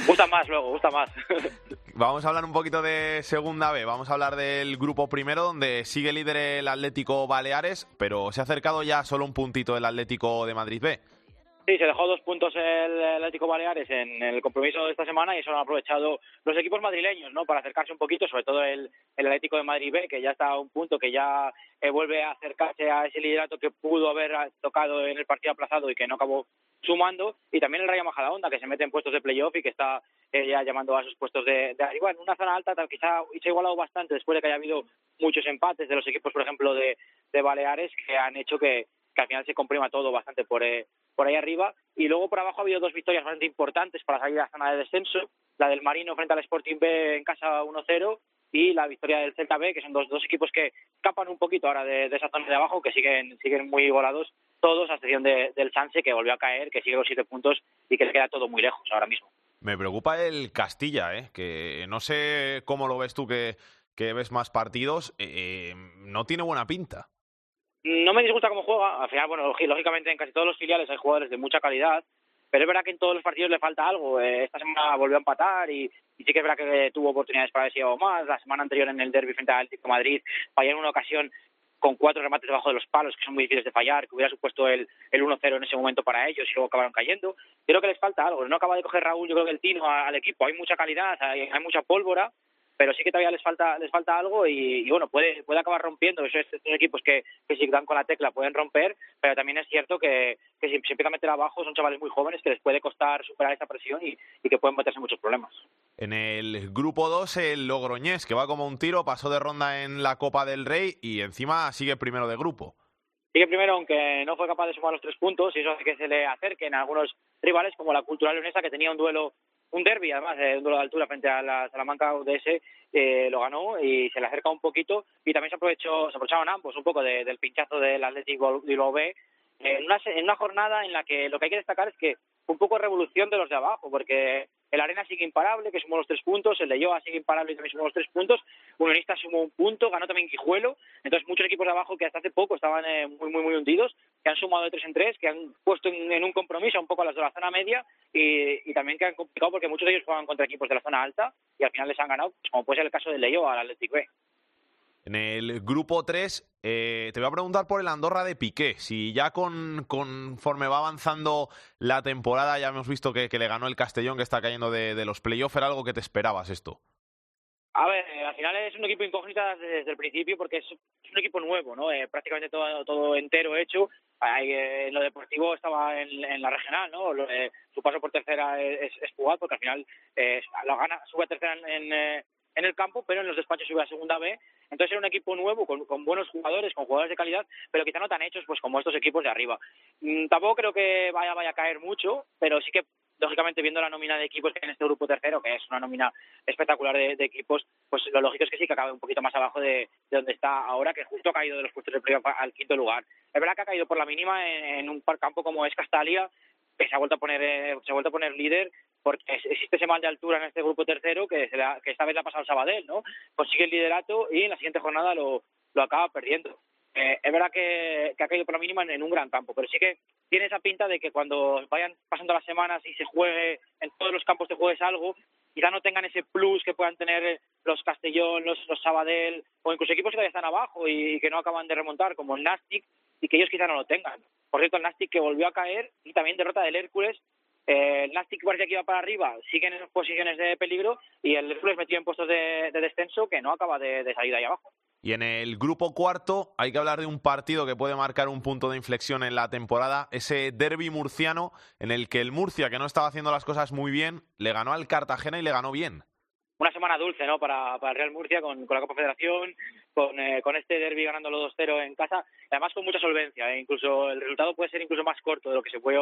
Gusta más luego, gusta más. Vamos a hablar un poquito de Segunda B. Vamos a hablar del grupo primero, donde sigue líder el Atlético Baleares, pero se ha acercado ya solo un puntito el Atlético de Madrid B. Sí, se dejó dos puntos el Atlético Baleares en el compromiso de esta semana y eso lo han aprovechado los equipos madrileños, ¿no? Para acercarse un poquito, sobre todo el, Atlético de Madrid B, que ya está a un punto, que ya eh, vuelve a acercarse a ese liderato que pudo haber tocado en el partido aplazado y que no acabó sumando, y también el Rayo Majadahonda, que se mete en puestos de playoff y que está eh, ya llamando a sus puestos de, de arriba. En una zona alta, tal, quizá se ha igualado bastante después de que haya habido muchos empates de los equipos, por ejemplo, de, de Baleares, que han hecho que, que al final se comprima todo bastante por, eh, por ahí arriba. Y luego por abajo ha habido dos victorias bastante importantes para salir a la zona de descenso. La del Marino frente al Sporting B en casa 1-0 y la victoria del Celta B, que son dos, dos equipos que escapan un poquito ahora de, de, esa zona de abajo, que siguen, siguen muy volados todos, a excepción de, del Chance, que volvió a caer, que sigue los siete puntos y que le queda todo muy lejos ahora mismo. Me preocupa el Castilla, ¿eh? que no sé cómo lo ves tú que, que ves más partidos, eh, no tiene buena pinta. No me disgusta cómo juega. Al final, bueno, lógicamente en casi todos los filiales hay jugadores de mucha calidad, pero es verdad que en todos los partidos le falta algo. Eh, esta semana volvió a empatar y, y sí que es verdad que tuvo oportunidades para ver si más. La semana anterior en el derby frente al Atlético Madrid falló en una ocasión con cuatro remates debajo de los palos, que son muy difíciles de fallar, que hubiera supuesto el, el 1-0 en ese momento para ellos y luego acabaron cayendo. Creo que les falta algo. No acaba de coger Raúl, yo creo que el tino al equipo. Hay mucha calidad, hay, hay mucha pólvora, pero sí que todavía les falta les falta algo y, y bueno, puede puede acabar rompiendo. Esos, equipos que, que si dan con la tecla pueden romper, pero también es cierto que, que si se empieza a meter abajo son chavales muy jóvenes que les puede costar superar esta presión y, y que pueden meterse en muchos problemas. En el grupo 2, el Logroñés, que va como un tiro, pasó de ronda en la Copa del Rey y encima sigue primero de grupo. Sigue primero, aunque no fue capaz de sumar los tres puntos, y eso hace que se le acerquen a algunos rivales, como la Cultural Leonesa, que tenía un duelo, un derby, además, eh, un duelo de altura frente a la Salamanca UDS, eh, lo ganó y se le acerca un poquito. Y también se aprovechó se aprovecharon ambos un poco de, del pinchazo del Atlético Bilbao B, en una, en una jornada en la que lo que hay que destacar es que un poco revolución de los de abajo, porque el Arena sigue imparable, que sumó los tres puntos, el de Yoa sigue imparable y también sumó los tres puntos, Unionista sumó un punto, ganó también Guijuelo, entonces muchos equipos de abajo que hasta hace poco estaban eh, muy, muy, muy hundidos, que han sumado de tres en tres, que han puesto en, un compromiso un poco a las de la zona media y, también que han complicado porque muchos de ellos juegan contra equipos de la zona alta y al final les han ganado, como puede ser el caso del Leyo al Athletic B. En el grupo 3, eh, te voy a preguntar por el Andorra de Piqué. Si ya con, conforme va avanzando la temporada, ya hemos visto que, le ganó el Castellón, que está cayendo de, los playoffs, ¿era algo que te esperabas esto? A ver, eh, al final es un equipo incógnita desde el principio porque es, un equipo nuevo, ¿no? Eh, prácticamente todo, entero hecho. en lo deportivo estaba en, la regional, ¿no? su paso por tercera es, es porque al final lo gana, sube a tercera en en el campo, pero en los despachos sube a segunda B. Entonces era un equipo nuevo, con, buenos jugadores, con jugadores de calidad, pero quizá no tan hechos pues como estos equipos de arriba. Mm, tampoco creo que vaya, vaya a caer mucho, pero sí que lógicamente viendo la nómina de equipos que en este grupo tercero, que es una nómina espectacular de, equipos, pues lo lógico es que sí que acabe un poquito más abajo de, donde está ahora, que justo ha caído de los puestos de playoff al quinto lugar. Es verdad que ha caído por la mínima en, un campo como es Castalia, se ha vuelto a poner, eh, se ha vuelto a poner líder porque existe ese mal de altura en este grupo tercero que, que esta vez le ha pasado Sabadell, ¿no? Consigue el liderato y en la siguiente jornada lo, lo acaba perdiendo. Eh, es verdad que, ha caído por la mínima en, un gran campo, pero sí que tiene esa pinta de que cuando vayan pasando las semanas y se juegue en todos los campos te juegues algo, quizá no tengan ese plus que puedan tener los Castellón, los, los Sabadell o incluso equipos que todavía están abajo y, que no acaban de remontar, como el Nastic, y que ellos quizá no lo tengan. Por cierto, el Nastic que volvió a caer y también derrota del Hércules eh, el Nastic parece que iba para arriba, siguen en posiciones de peligro y el Hércules metido en puestos de, descenso que no acaba de, salir de ahí abajo. Y en el grupo cuarto hay que hablar de un partido que puede marcar un punto de inflexión en la temporada, ese derby murciano en el que el Murcia, que no estaba haciendo las cosas muy bien, le ganó al Cartagena y le ganó bien una semana dulce ¿no? para, el Real Murcia con, la Copa Federación, con, eh, con este derby ganando los 2-0 en casa, además con mucha solvencia. ¿eh? Incluso el resultado puede ser incluso más corto de lo que se fue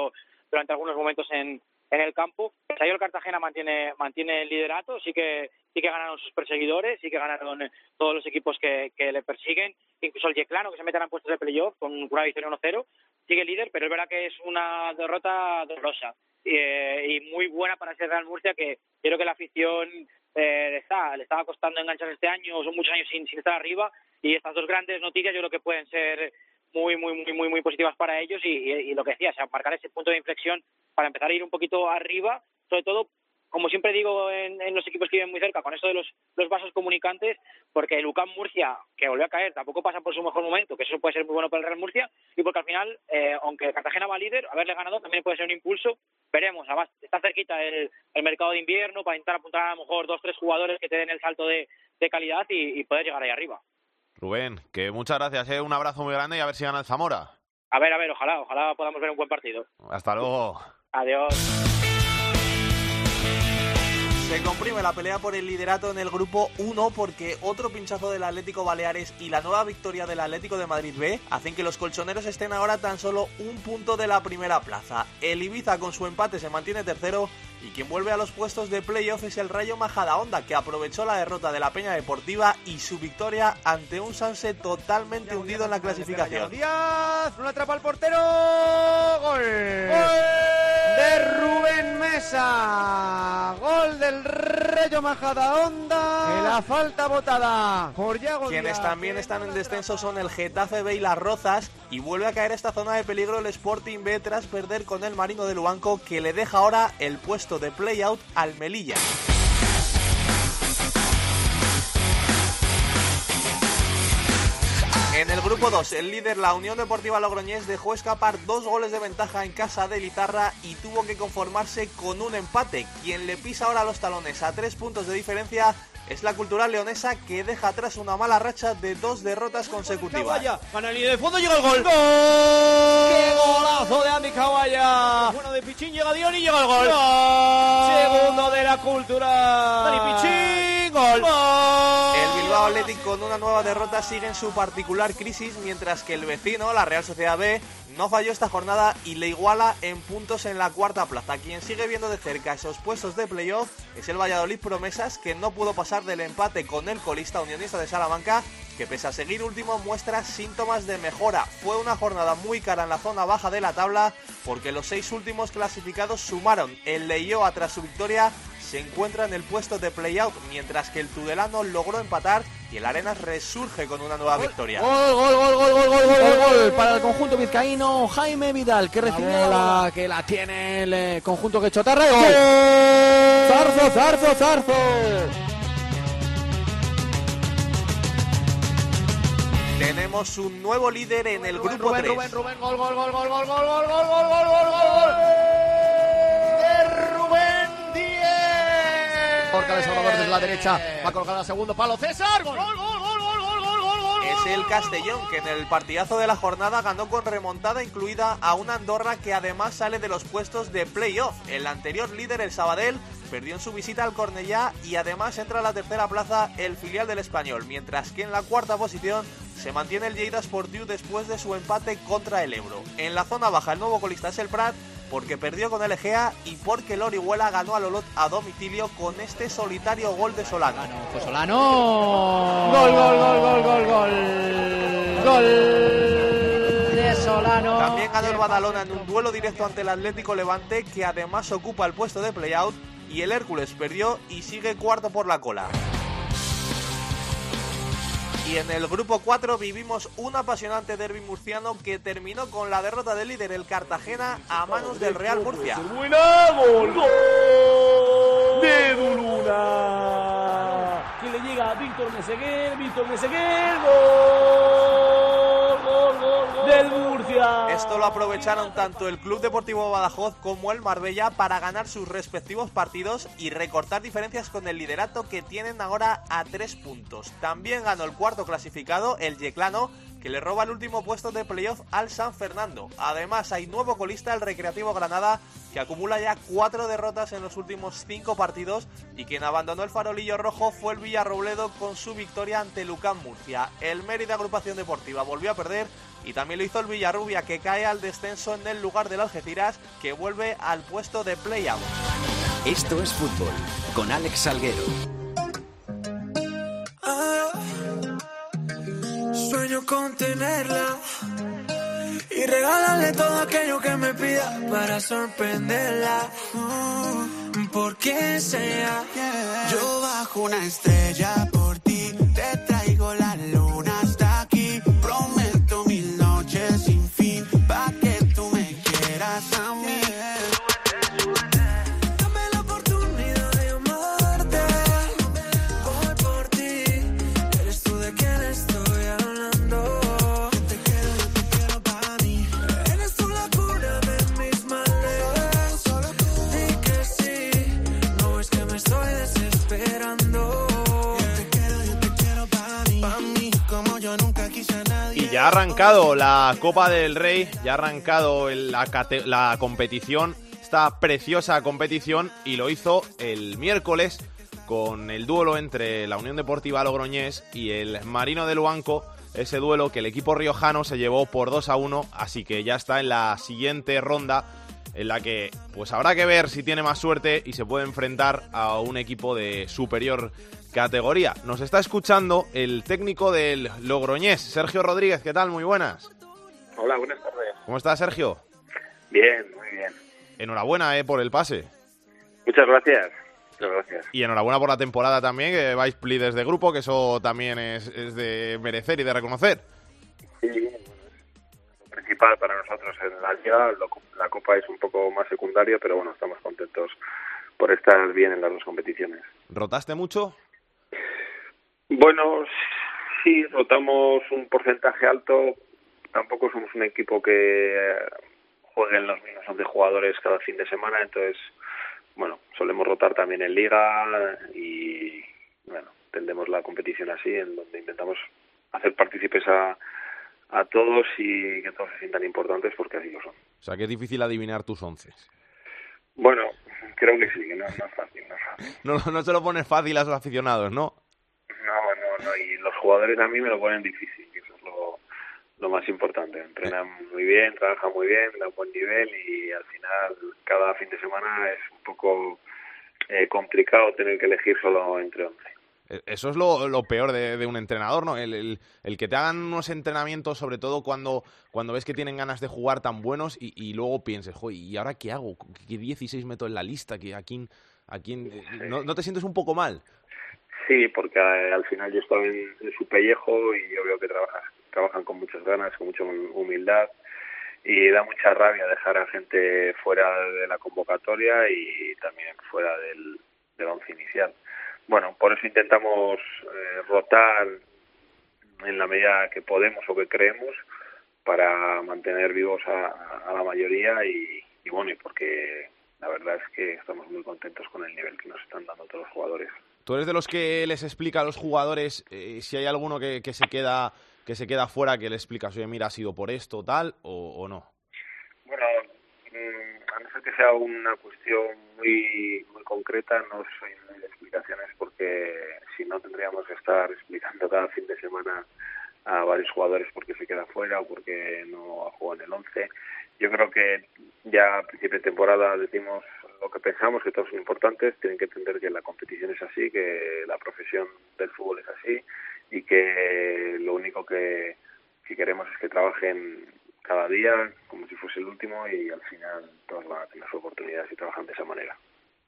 durante algunos momentos en, en el campo. El Cartagena mantiene, mantiene el liderato, sí que, sí que ganaron sus perseguidores, sí que ganaron eh, todos los equipos que, que le persiguen, incluso el Yeclano, que se meterá en puestos de playoff con una victoria 1-0, sigue líder, pero es verdad que es una derrota dolorosa. y muy buena para ese Real Murcia que creo que la afición eh, le, está, le estaba costando enganchar este año, son muchos años sin, sin estar arriba y estas dos grandes noticias yo creo que pueden ser muy, muy, muy, muy, muy positivas para ellos y, lo que decía, o sea, marcar ese punto de inflexión para empezar a ir un poquito arriba, sobre todo como siempre digo en, los equipos que viven muy cerca, con esto de los, los vasos comunicantes, porque el UCAM Murcia, que volvió a caer, tampoco pasa por su mejor momento, que eso puede ser muy bueno para el Real Murcia, y porque al final, eh, aunque Cartagena va líder, haberle ganado también puede ser un impulso. Veremos, además está cerquita el, mercado de invierno para intentar apuntar a lo mejor dos, tres jugadores que te den el salto de, calidad y, poder llegar ahí arriba. Rubén, que muchas gracias, ¿eh? un abrazo muy grande y a ver si gana el Zamora. A ver, a ver, ojalá, ojalá podamos ver un buen partido. Hasta luego. Adiós. Se comprime la pelea por el liderato en el grupo 1 porque otro pinchazo del Atlético Baleares y la nueva victoria del Atlético de Madrid B hacen que los colchoneros estén ahora tan solo un punto de la primera plaza. El Ibiza con su empate se mantiene tercero y quien vuelve a los puestos de playoff es el Rayo Majadahonda que aprovechó la derrota de la Peña Deportiva y su victoria ante un Sanse totalmente hundido en la clasificación. Díaz, no atrapa al portero. ¡Gol! De Rubén Mesa. Gol del Rayo Majadahonda. la falta botada por Yago Quienes también están en descenso son el Getafe B y las Rozas. Y vuelve a caer esta zona de peligro el Sporting B tras perder con el Marino de Luanco que le deja ahora el puesto de play-out al Melilla. En el grupo 2, el líder, la Unión Deportiva Logroñés, dejó escapar dos goles de ventaja en casa de Litarra y tuvo que conformarse con un empate. Quien le pisa ahora los talones a tres puntos de diferencia es la cultural leonesa que deja atrás una mala racha de dos derrotas consecutivas. Gana el de fondo, llega el gol. ¡Gol! ¡Qué golazo de Andy Kawaya! Bueno, de Pichín llega Dion y llega el gol. Segundo de la cultural. Dani Pichín, gol. El Bilbao Athletic con una nueva derrota sigue en su particular crisis, mientras que el vecino, la Real Sociedad B, no falló esta jornada y le iguala en puntos en la cuarta plaza. Quien sigue viendo de cerca esos puestos de playoff es el Valladolid Promesas, que no pudo pasar del empate con el colista unionista de Salamanca que pese a seguir último muestra síntomas de mejora. Fue una jornada muy cara en la zona baja de la tabla porque los seis últimos clasificados sumaron. El Leioa tras su victoria se encuentra en el puesto de playout, mientras que el Tudelano logró empatar y el Arenas resurge con una nueva victoria. Gol, gol, gol, gol, gol, gol, gol, gol, gol para el conjunto vizcaíno. Jaime Vidal, que recibe la que la tiene el eh, conjunto que chotarra. ¡Gol! Zarzo, zarzo, zarzo. Tenemos un nuevo líder en el grupo Rubén, 3. Rubén, Rubén, gol, gol, gol, gol, gol, gol, gol, gol, gol, gol, gol, gol, De desde la derecha. Va a segundo palo. César. Es el Castellón que en el partidazo de la jornada ganó con remontada incluida a una Andorra que además sale de los puestos de playoff. El anterior líder, el Sabadell, perdió en su visita al Cornellá y además entra a la tercera plaza el filial del Español, mientras que en la cuarta posición se mantiene el Lleida Sportiu después de su empate contra el Ebro. En la zona baja el nuevo colista es el Prat porque perdió con el Egea y porque el Orihuela ganó al Olot a domicilio con este solitario gol de Solano. Pues Solano. Gol, gol, gol, gol, gol, gol. Gol de Solano. También ganó el Badalona en un duelo directo ante el Atlético Levante, que además ocupa el puesto de playout, y el Hércules perdió y sigue cuarto por la cola. Y en el grupo 4 vivimos un apasionante derby murciano que terminó con la derrota del líder el Cartagena a manos del Real Murcia. Buena gol, de Duluna. Que le llega a Víctor Meseguer, Víctor Meseguer, gol del Murcia. Esto lo aprovecharon tanto el Club Deportivo Badajoz como el Marbella para ganar sus respectivos partidos y recortar diferencias con el liderato que tienen ahora a tres puntos. También ganó el cuarto clasificado, el Yeclano, que le roba el último puesto de playoff al San Fernando. Además, hay nuevo colista, el Recreativo Granada, que acumula ya cuatro derrotas en los últimos cinco partidos y quien abandonó el farolillo rojo fue el Villarrobledo con su victoria ante Lucán Murcia. El Mérida Agrupación Deportiva volvió a perder y también lo hizo el Villarrubia, que cae al descenso en el lugar del Algeciras, que vuelve al puesto de playout. Esto es fútbol con Alex Salguero. Regalarle todo aquello que me pida para sorprenderla. Mm, porque sea, yo bajo una estrella ha arrancado la Copa del Rey, ya ha arrancado la, competición, esta preciosa competición, y lo hizo el miércoles con el duelo entre la Unión Deportiva Logroñés y el Marino de Luanco, ese duelo que el equipo riojano se llevó por 2 a 1, así que ya está en la siguiente ronda en la que pues habrá que ver si tiene más suerte y se puede enfrentar a un equipo de superior categoría. Nos está escuchando el técnico del Logroñés, Sergio Rodríguez. ¿Qué tal? Muy buenas. Hola, buenas tardes. ¿Cómo estás, Sergio? Bien, muy bien. Enhorabuena eh, por el pase. Muchas gracias. Muchas gracias. Y enhorabuena por la temporada también, que vais líderes de grupo, que eso también es, es de merecer y de reconocer. Sí, lo principal para nosotros en la liga. La copa es un poco más secundario, pero bueno, estamos contentos por estar bien en las dos competiciones. ¿Rotaste mucho? Bueno, sí, rotamos un porcentaje alto. Tampoco somos un equipo que eh, juegue en los mismos 11 jugadores cada fin de semana, entonces, bueno, solemos rotar también en liga y, bueno, tendemos la competición así, en donde intentamos hacer partícipes a, a todos y que todos se sientan importantes porque así lo son. O sea, que es difícil adivinar tus once. Bueno, creo que sí, que no, no es fácil, no es fácil. No, no se lo pones fácil a los aficionados, ¿no? No, y los jugadores a mí me lo ponen difícil, eso es lo, lo más importante. Entrenan muy bien, trabajan muy bien, dan buen nivel y al final cada fin de semana es un poco eh, complicado tener que elegir solo entre 11. E- Eso es lo, lo peor de, de un entrenador, ¿no? El, el- el que te hagan unos entrenamientos, sobre todo cuando, cuando ves que tienen ganas de jugar tan buenos y, y luego pienses, joder, ¿y ahora qué hago? ¿Qué 16 meto en la lista? ¿Qué- ¿A quién? A quién ¿No, ¿No te sientes un poco mal? Sí, porque eh, al final yo estaba en, su pellejo y yo veo que trabajan, trabajan con muchas ganas, con mucha hum- humildad y da mucha rabia dejar a gente fuera de la convocatoria y también fuera del, del once inicial. Bueno, por eso intentamos eh, rotar en la medida que podemos o que creemos para mantener vivos a, a la mayoría y, y bueno, y porque la verdad es que estamos muy contentos con el nivel que nos están dando todos los jugadores. ¿Tú eres de los que les explica a los jugadores eh, si hay alguno que, que se queda que se queda fuera, que le explicas, oye, mira, ha sido por esto, tal, o, o no? Bueno, mm, a no ser que sea una cuestión muy muy concreta, no soy muy de explicaciones porque si no tendríamos que estar explicando cada fin de semana a varios jugadores por qué se queda fuera o por qué no juega en el 11. Yo creo que ya a principio de temporada decimos lo que pensamos, que todos son importantes, tienen que entender que la competición es así, que la profesión del fútbol es así y que lo único que, que queremos es que trabajen cada día como si fuese el último y al final todos van a tener su oportunidad si trabajan de esa manera.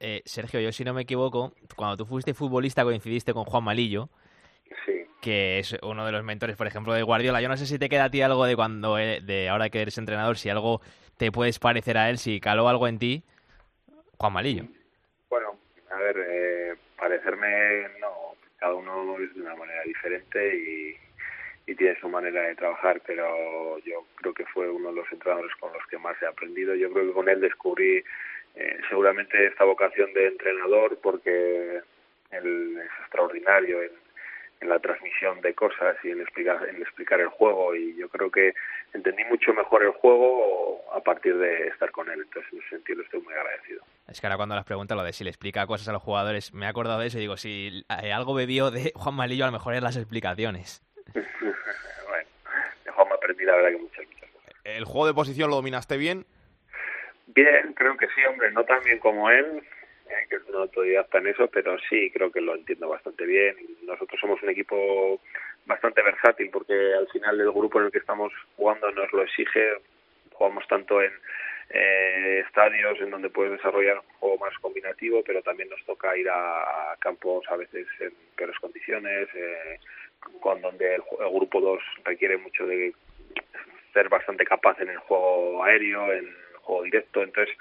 Eh, Sergio, yo si no me equivoco, cuando tú fuiste futbolista coincidiste con Juan Malillo, Sí. que es uno de los mentores, por ejemplo, de Guardiola. Yo no sé si te queda a ti algo de cuando, eh, de ahora que eres entrenador, si algo te puedes parecer a él, si caló algo en ti. Juan Malillo. Bueno, a ver, eh, parecerme no, cada uno es de una manera diferente y, y tiene su manera de trabajar, pero yo creo que fue uno de los entrenadores con los que más he aprendido. Yo creo que con él descubrí eh, seguramente esta vocación de entrenador porque él es extraordinario en, en la transmisión de cosas y en explicar, en explicar el juego y yo creo que entendí mucho mejor el juego a partir de estar con él, entonces en ese sentido estoy muy agradecido. Es que ahora cuando las preguntas lo de si le explica cosas a los jugadores, me he acordado de eso y digo, si eh, algo bebió de Juan Malillo, a lo mejor es las explicaciones. bueno, de Juan me aprendí la verdad que muchas, muchas cosas. ¿El juego de posición lo dominaste bien? Bien, creo que sí, hombre, no tan bien como él, eh, que es un autodidacta en eso, pero sí, creo que lo entiendo bastante bien. Nosotros somos un equipo bastante versátil porque al final el grupo en el que estamos jugando nos lo exige. Jugamos tanto en eh, estadios en donde puedes desarrollar un juego más combinativo, pero también nos toca ir a, campos a veces en peores condiciones, eh, con donde el, el grupo 2 requiere mucho de ser bastante capaz en el juego aéreo, en el juego directo. Entonces,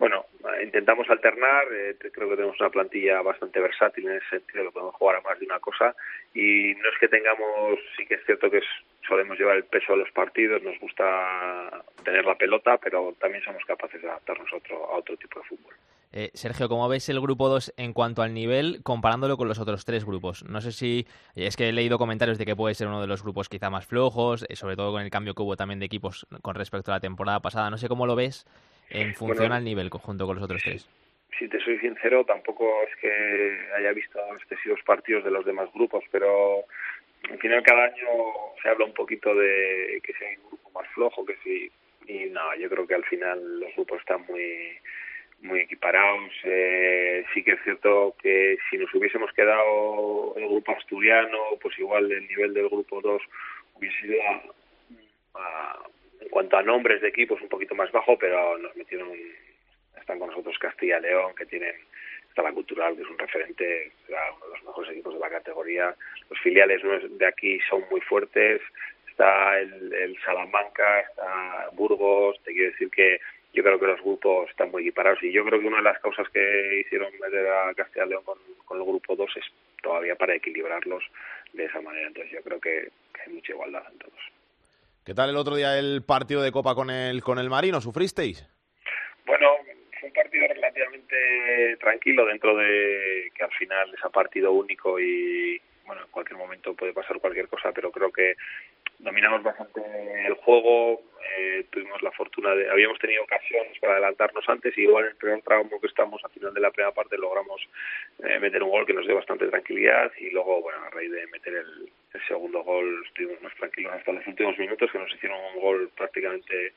bueno, eh, intentamos alternar. eh, creo que tenemos una plantilla bastante versátil en ese sentido, que podemos jugar a más de una cosa. Y no es que tengamos, sí que es cierto que solemos llevar el peso de los partidos, nos gusta tener la pelota, pero también somos capaces de adaptarnos a otro, a otro tipo de fútbol. Eh, Sergio, ¿cómo ves el grupo 2 en cuanto al nivel comparándolo con los otros tres grupos? No sé si es que he leído comentarios de que puede ser uno de los grupos quizá más flojos, eh, sobre todo con el cambio que hubo también de equipos con respecto a la temporada pasada. No sé cómo lo ves en función Bueno, al nivel junto con los otros tres. si te soy sincero, tampoco es que haya visto excesivos partidos de los demás grupos, pero al final cada año se habla un poquito de que si hay un grupo más flojo, que si y no, yo creo que al final los grupos están muy muy equiparados. Eh, sí que es cierto que si nos hubiésemos quedado el grupo asturiano, pues igual el nivel del grupo 2 hubiese sido a- en cuanto a nombres de equipos un poquito más bajo, pero nos metieron están con nosotros Castilla León, que tienen está la Cultural, que es un referente, uno de los mejores equipos de la categoría. Los filiales de aquí son muy fuertes. Está el, el Salamanca, está Burgos. Te quiero decir que yo creo que los grupos están muy equiparados. Y yo creo que una de las causas que hicieron meter a Castilla León con, con el grupo 2 es todavía para equilibrarlos de esa manera. Entonces yo creo que hay mucha igualdad en todos. ¿Qué tal el otro día el partido de Copa con el, con el Marino? ¿Sufristeis? Bueno, fue un partido relativamente tranquilo dentro de que al final es a partido único y bueno, en cualquier momento puede pasar cualquier cosa, pero creo que dominamos bastante el juego, eh, tuvimos la fortuna de, habíamos tenido ocasiones para adelantarnos antes y igual en el primer tramo que estamos al final de la primera parte logramos eh, meter un gol que nos dio bastante tranquilidad y luego, bueno, a raíz de meter el, el segundo gol estuvimos más tranquilos hasta los últimos minutos que nos hicieron un gol prácticamente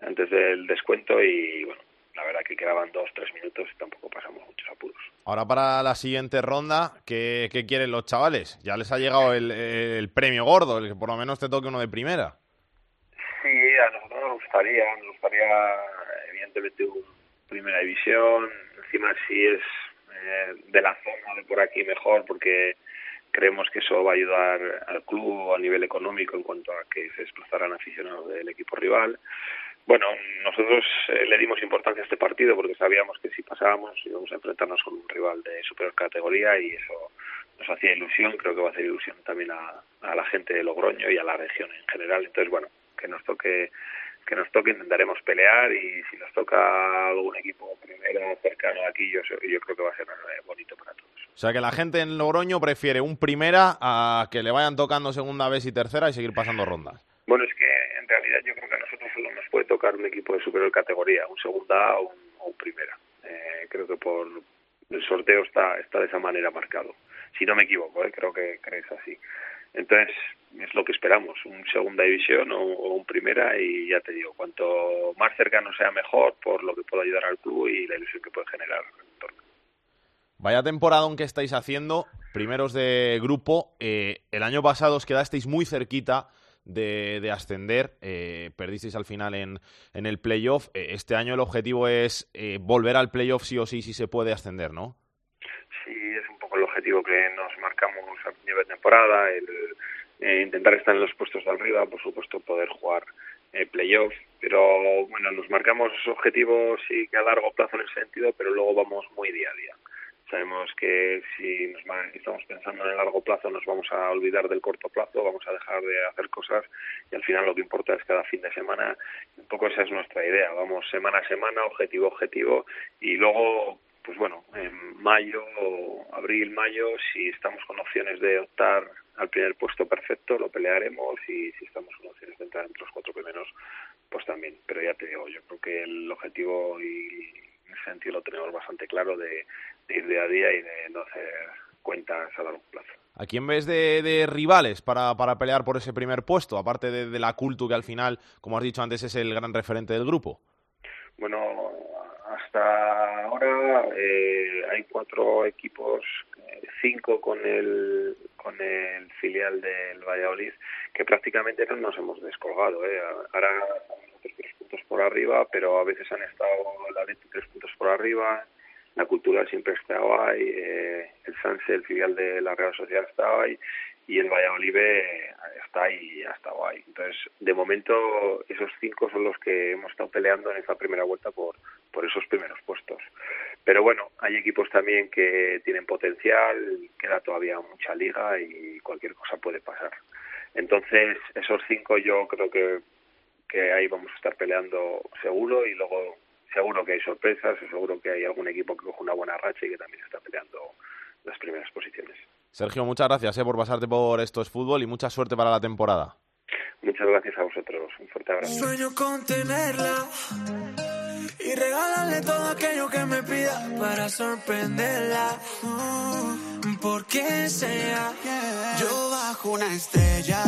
antes del descuento y bueno, la verdad que quedaban dos, tres minutos y tampoco. Ahora para la siguiente ronda, ¿qué, qué quieren los chavales? Ya les ha llegado el, premio gordo, el que por lo menos te toque uno de primera. Sí, a nosotros nos gustaría, nos gustaría evidentemente un primera división, encima si es eh, de la zona de por aquí mejor porque creemos que eso va a ayudar al club a nivel económico en cuanto a que se desplazarán aficionados del equipo rival. Bueno, nosotros eh, le dimos importancia a este partido porque sabíamos que si pasábamos íbamos a enfrentarnos con un rival de superior categoría y eso nos hacía ilusión, creo que va a hacer ilusión también a, la gente de Logroño y a la región en general. Entonces, bueno, que nos toque que nos toque intentaremos pelear y si nos toca algún equipo primero cercano aquí yo, yo creo que va a ser eh, bonito para todos. O sea que la gente en Logroño prefiere un primera a que le vayan tocando segunda vez y tercera y seguir pasando rondas. Bueno, es que en realidad yo creo que a nosotros solo nos puede tocar un equipo de superior categoría, un segunda o un, o un primera. Eh, creo que por el sorteo está, está de esa manera marcado. Si no me equivoco, eh, creo que, que es así. Entonces, es lo que esperamos, un segunda división o, o, un primera y ya te digo, cuanto más cercano sea mejor por lo que pueda ayudar al club y la ilusión que puede generar en el torneo. Vaya temporada que estáis haciendo, primeros de grupo, eh, el año pasado os quedasteis muy cerquita de, de ascender, eh, perdisteis al final en, en el playoff, eh, este año el objetivo es volver al playoff sí o sí, si se puede ascender, ¿no? Sí, es un poco el objetivo que nos marcamos a nivel de temporada, el eh, intentar estar en los puestos de arriba, por supuesto poder jugar eh, playoff, pero bueno, nos marcamos objetivos sí que a largo plazo en ese sentido, pero luego vamos muy día a día. Sabemos que si nos va, estamos pensando en el largo plazo nos vamos a olvidar del corto plazo, vamos a dejar de hacer cosas y al final lo que importa es cada fin de semana. Un poco esa es nuestra idea, vamos semana a semana, objetivo a objetivo y luego pues bueno, en mayo, abril, mayo, si estamos con opciones de optar al primer puesto perfecto, lo pelearemos y si estamos con opciones de entrar entre los cuatro primeros, pues también. Pero ya te digo, yo creo que el objetivo y ese sentido lo tenemos bastante claro de ir día a día y de no hacer cuentas a largo plazo. ¿A quién ves de, de rivales para, para, pelear por ese primer puesto? Aparte de, de la Cultu, que al final, como has dicho antes, es el gran referente del grupo. Bueno, hasta ahora eh, hay cuatro equipos, eh, cinco con el con el filial del Valladolid, que prácticamente no nos hemos descolgado. ¿eh? Ahora tres puntos por arriba, pero a veces han estado la Leti tres puntos por arriba, la Cultural siempre ha estado ahí, eh, el Sanse, el filial de la Real Sociedad, ha estado ahí, y el Valladolid está ahí ha estado ahí. Entonces, de momento, esos cinco son los que hemos estado peleando en esta primera vuelta por, por esos primeros puestos. Pero bueno, hay equipos también que tienen potencial, queda todavía mucha liga y cualquier cosa puede pasar. Entonces, esos cinco yo creo que, que ahí vamos a estar peleando seguro y luego seguro que hay sorpresas, seguro que hay algún equipo que coge una buena racha y que también está peleando las primeras posiciones. Sergio, muchas gracias eh, por pasarte por Esto es Fútbol y mucha suerte para la temporada. Muchas gracias a vosotros. Un fuerte abrazo. Sueño con tenerla y regalarle todo aquello que me pida para sorprenderla. Mm, porque sea yo bajo una estrella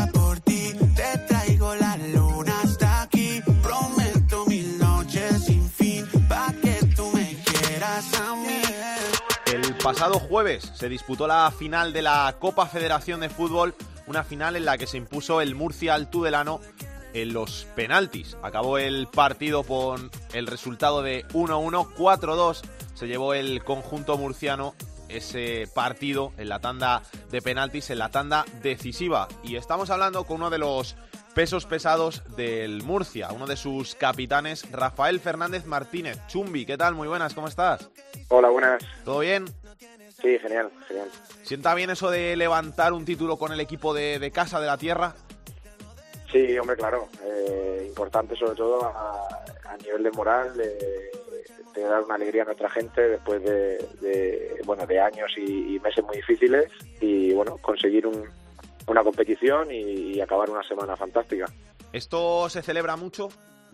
pasado jueves se disputó la final de la Copa Federación de Fútbol, una final en la que se impuso el Murcia al Tudelano en los penaltis. Acabó el partido con el resultado de 1-1, 4-2. Se llevó el conjunto murciano ese partido en la tanda de penaltis, en la tanda decisiva. Y estamos hablando con uno de los pesos pesados del Murcia, uno de sus capitanes, Rafael Fernández Martínez. Chumbi, ¿qué tal? Muy buenas, ¿cómo estás? Hola, buenas. ¿Todo bien? Sí, genial, genial. ¿Sienta bien eso de levantar un título con el equipo de, de casa, de la tierra? Sí, hombre, claro. Eh, importante sobre todo a, a nivel de moral, de, de, dar una alegría a nuestra gente después de, de bueno, de años y, y, meses muy difíciles y bueno, conseguir un, una competición y, y acabar una semana fantástica. ¿Esto se celebra mucho?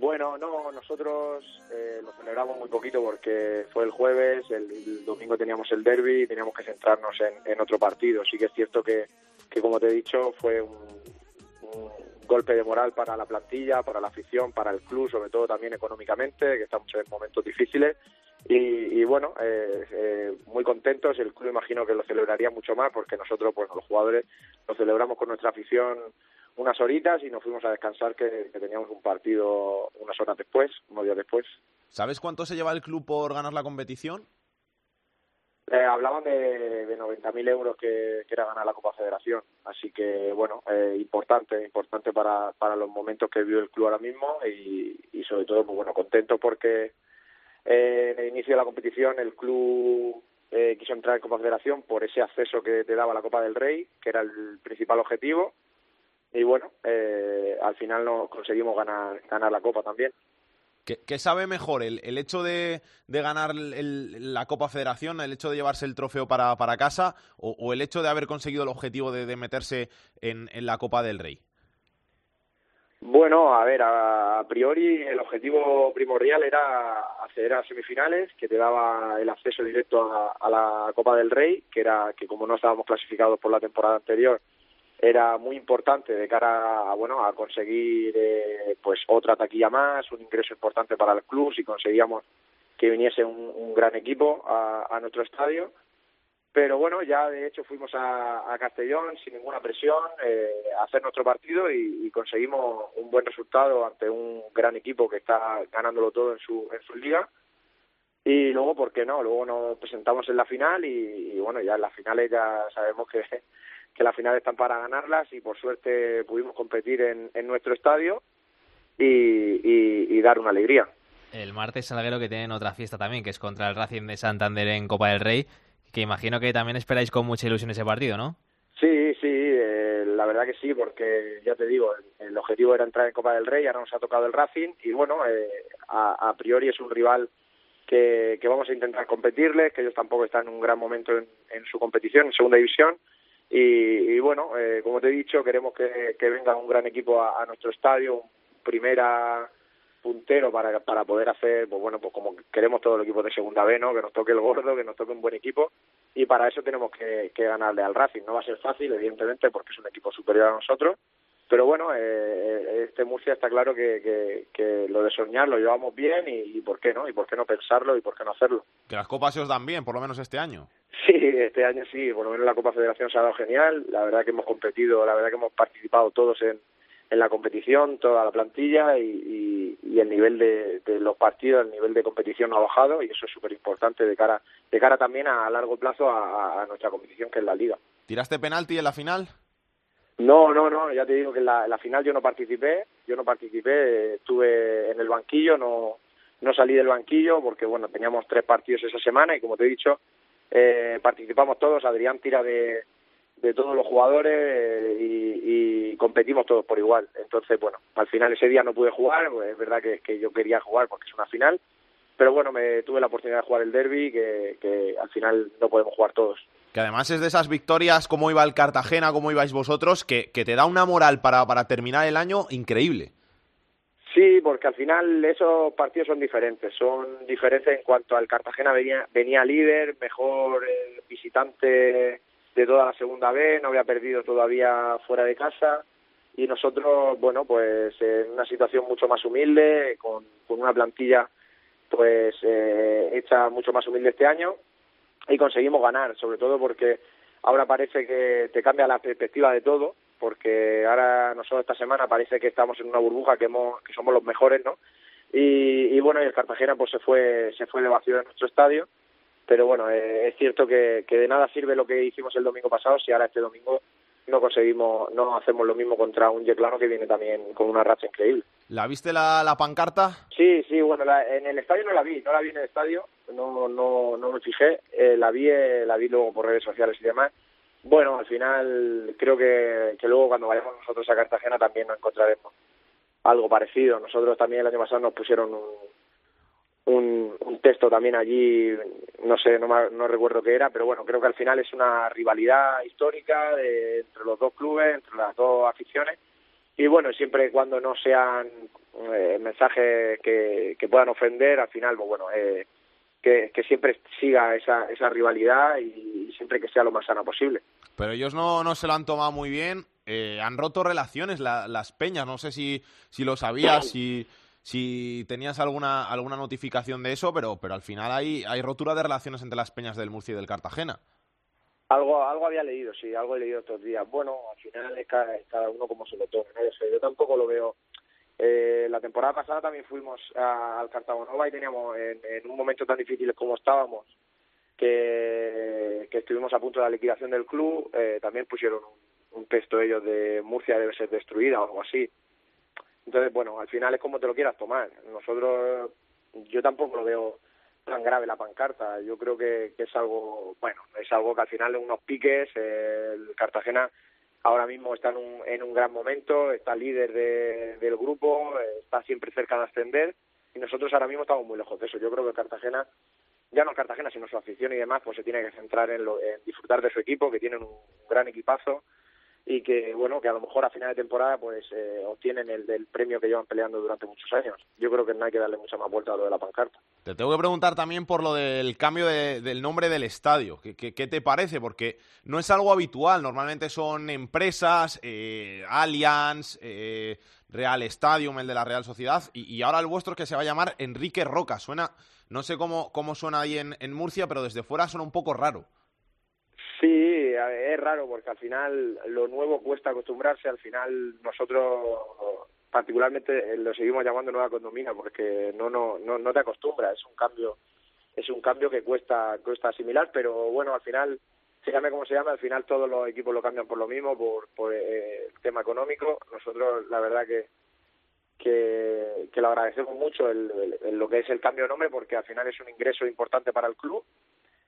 Bueno, no, nosotros eh, lo celebramos muy poquito porque fue el jueves, el, domingo teníamos el derby y teníamos que centrarnos en, otro partido. Sí que es cierto que, que como te he dicho, fue un, un golpe de moral para la plantilla, para la afición, para el club, sobre todo también económicamente, que estamos en momentos difíciles. Y, y bueno, eh, eh, muy contentos. El club imagino que lo celebraría mucho más porque nosotros, pues los jugadores, lo celebramos con nuestra afición unas horitas y nos fuimos a descansar que, que teníamos un partido unas horas después, unos días después. ¿Sabes cuánto se lleva el club por ganar la competición? Eh, hablaban de, de 90.000 euros que, que era ganar la Copa Federación, así que bueno, eh, importante, importante para, para los momentos que vive el club ahora mismo y, y sobre todo, pues bueno, contento porque eh, en el inicio de la competición el club eh, quiso entrar en Copa Federación por ese acceso que te daba la Copa del Rey, que era el principal objetivo, y bueno, eh, al final no conseguimos ganar, ganar la Copa también. ¿Qué, qué sabe mejor? ¿El, el hecho de, de ganar el- la Copa Federación, el hecho de llevarse el trofeo para, para casa o, o el hecho de haber conseguido el objetivo de, de meterse en, en la Copa del Rey? Bueno, a ver, a, a priori el objetivo primordial era acceder a semifinales, que te daba el acceso directo a, a la Copa del Rey, que era que como no estábamos clasificados por la temporada anterior, era muy importante de cara a bueno a conseguir eh, pues otra taquilla más, un ingreso importante para el club si conseguíamos que viniese un, un gran equipo a, nuestro estadio pero bueno, ya de hecho fuimos a, a Castellón sin ninguna presión eh, a hacer nuestro partido y, y conseguimos un buen resultado ante un gran equipo que está ganándolo todo en su, en su liga. Y luego, ¿por qué no? Luego nos presentamos en la final y, y bueno, ya en las finales ya sabemos que, que las finales están para ganarlas y por suerte pudimos competir en, en nuestro estadio y, y, y dar una alegría. El martes Salguero que tienen otra fiesta también, que es contra el Racing de Santander en Copa del Rey, que imagino que también esperáis con mucha ilusión ese partido, ¿no? Sí, sí, eh, la verdad que sí, porque ya te digo, el, el objetivo era entrar en Copa del Rey, ahora nos ha tocado el Racing y bueno, eh, a, a priori es un rival que, que vamos a intentar competirles, que ellos tampoco están en un gran momento en, en su competición, en segunda división. Y, y bueno, eh, como te he dicho, queremos que, venga un gran equipo a, a nuestro estadio, un primera puntero para, para poder hacer, pues bueno, pues como queremos todos los equipos de segunda B, ¿no? Que nos toque el gordo, que nos toque un buen equipo y para eso tenemos que, que ganarle al Racing. No va a ser fácil, evidentemente, porque es un equipo superior a nosotros, pero bueno, eh, este Murcia está claro que, que, que lo de soñar lo llevamos bien y, y por qué no, y por qué no pensarlo y por qué no hacerlo. Que las copas se os dan bien, por lo menos este año. Sí, este año sí, por lo menos la Copa Federación se ha dado genial, la verdad que hemos competido, la verdad que hemos participado todos en, en la competición, toda la plantilla y, y, y el nivel de, de los partidos, el nivel de competición no ha bajado y eso es súper importante de cara, de cara también a, largo plazo a, a nuestra competición que es la Liga. ¿Tiraste penalti en la final? No, no, no, ya te digo que en la, final yo no participé, yo no participé, estuve en el banquillo, no, no salí del banquillo porque bueno, teníamos tres partidos esa semana y como te he dicho, eh, participamos todos, Adrián tira de, de todos los jugadores eh, y, y competimos todos por igual. Entonces, bueno, al final ese día no pude jugar, pues es verdad que, que yo quería jugar porque es una final, pero bueno, me tuve la oportunidad de jugar el derby que, que al final no podemos jugar todos. Que además es de esas victorias, como iba el Cartagena, como ibais vosotros, que, que te da una moral para, para terminar el año increíble. Sí, porque al final esos partidos son diferentes. Son diferentes en cuanto al Cartagena venía, venía líder, mejor eh, visitante de toda la segunda B, no había perdido todavía fuera de casa. Y nosotros, bueno, pues en una situación mucho más humilde, con, con una plantilla pues eh, hecha mucho más humilde este año y conseguimos ganar, sobre todo porque ahora parece que te cambia la perspectiva de todo, porque ahora nosotros esta semana parece que estamos en una burbuja que hemos, que somos los mejores, ¿no? Y, bueno, y el Cartagena pues se fue se fue de vacío de nuestro estadio, pero bueno, eh, es cierto que, que de nada sirve lo que hicimos el domingo pasado si ahora este domingo no conseguimos, no hacemos lo mismo contra un Yeclano que viene también con una racha increíble. ¿La viste la, la pancarta? Sí, sí, bueno, la, en el estadio no la vi, no la vi en el estadio, no, no, no me fijé, eh, la vi, eh, la vi luego por redes sociales y demás. Bueno, al final creo que, que luego cuando vayamos nosotros a Cartagena también nos encontraremos algo parecido. Nosotros también el año pasado nos pusieron un, un, texto también allí, no sé, no, no recuerdo qué era, pero bueno, creo que al final es una rivalidad histórica de- entre los dos clubes, entre las dos aficiones. Y bueno, siempre y cuando no sean eh, mensajes que, que puedan ofender, al final, pues bueno, eh, que, que siempre siga esa, esa rivalidad y siempre que sea lo más sana posible. Pero ellos no, no se lo han tomado muy bien eh, han roto relaciones la- las peñas. No sé si, si lo sabías, si, si tenías alguna, alguna notificación de eso, pero, pero al final hay, hay rotura de relaciones entre las peñas del Murcia y del Cartagena. Algo, algo había leído, sí, algo he leído estos días. Bueno, al final es cada, cada uno como se lo tome, ¿no? Yo tampoco lo veo. Eh, la temporada pasada también fuimos a- al Cartagonova y teníamos en, en un momento tan difícil como estábamos, que, que estuvimos a punto de la liquidación del club, eh, también pusieron un, un texto ellos de Murcia debe ser destruida o algo así. Entonces, bueno, al final es como te lo quieras tomar. Nosotros, yo tampoco lo veo tan grave la pancarta. Yo creo que, que es algo, bueno, es algo que al final de unos piques, eh, el Cartagena ahora mismo está en un, en un gran momento, está líder de- del grupo, está siempre cerca de ascender y nosotros ahora mismo estamos muy lejos de eso. Yo creo que Cartagena, ya no Cartagena, sino su afición y demás, pues se tiene que centrar en, lo- en disfrutar de su equipo, que tienen un gran equipazo y que bueno que a lo mejor a final de temporada pues eh, obtienen el del premio que llevan peleando durante muchos años yo creo que no hay que darle mucha más vuelta a lo de la pancarta Te tengo que preguntar también por lo del cambio de- del nombre del estadio. ¿Qué, qué, qué te parece? Porque no es algo habitual. Normalmente son empresas, eh, Allianz, eh, Real Stadium, el de la Real Sociedad, y, y ahora el vuestro que se va a llamar Enrique Roca. Suena, no sé cómo, cómo suena ahí en, en Murcia, pero desde fuera suena un poco raro. Sí, es raro porque al final lo nuevo cuesta acostumbrarse, al final nosotros particularmente eh, lo seguimos llamando nueva condomina porque no no no, no te acostumbras, es un cambio es un cambio que cuesta cuesta asimilar, pero bueno, al final se llame como se llame, al final todos los equipos lo cambian por lo mismo, por, por eh, tema económico. Nosotros la verdad que que, lo agradecemos mucho el- lo que es el cambio de nombre porque al final es un ingreso importante para el club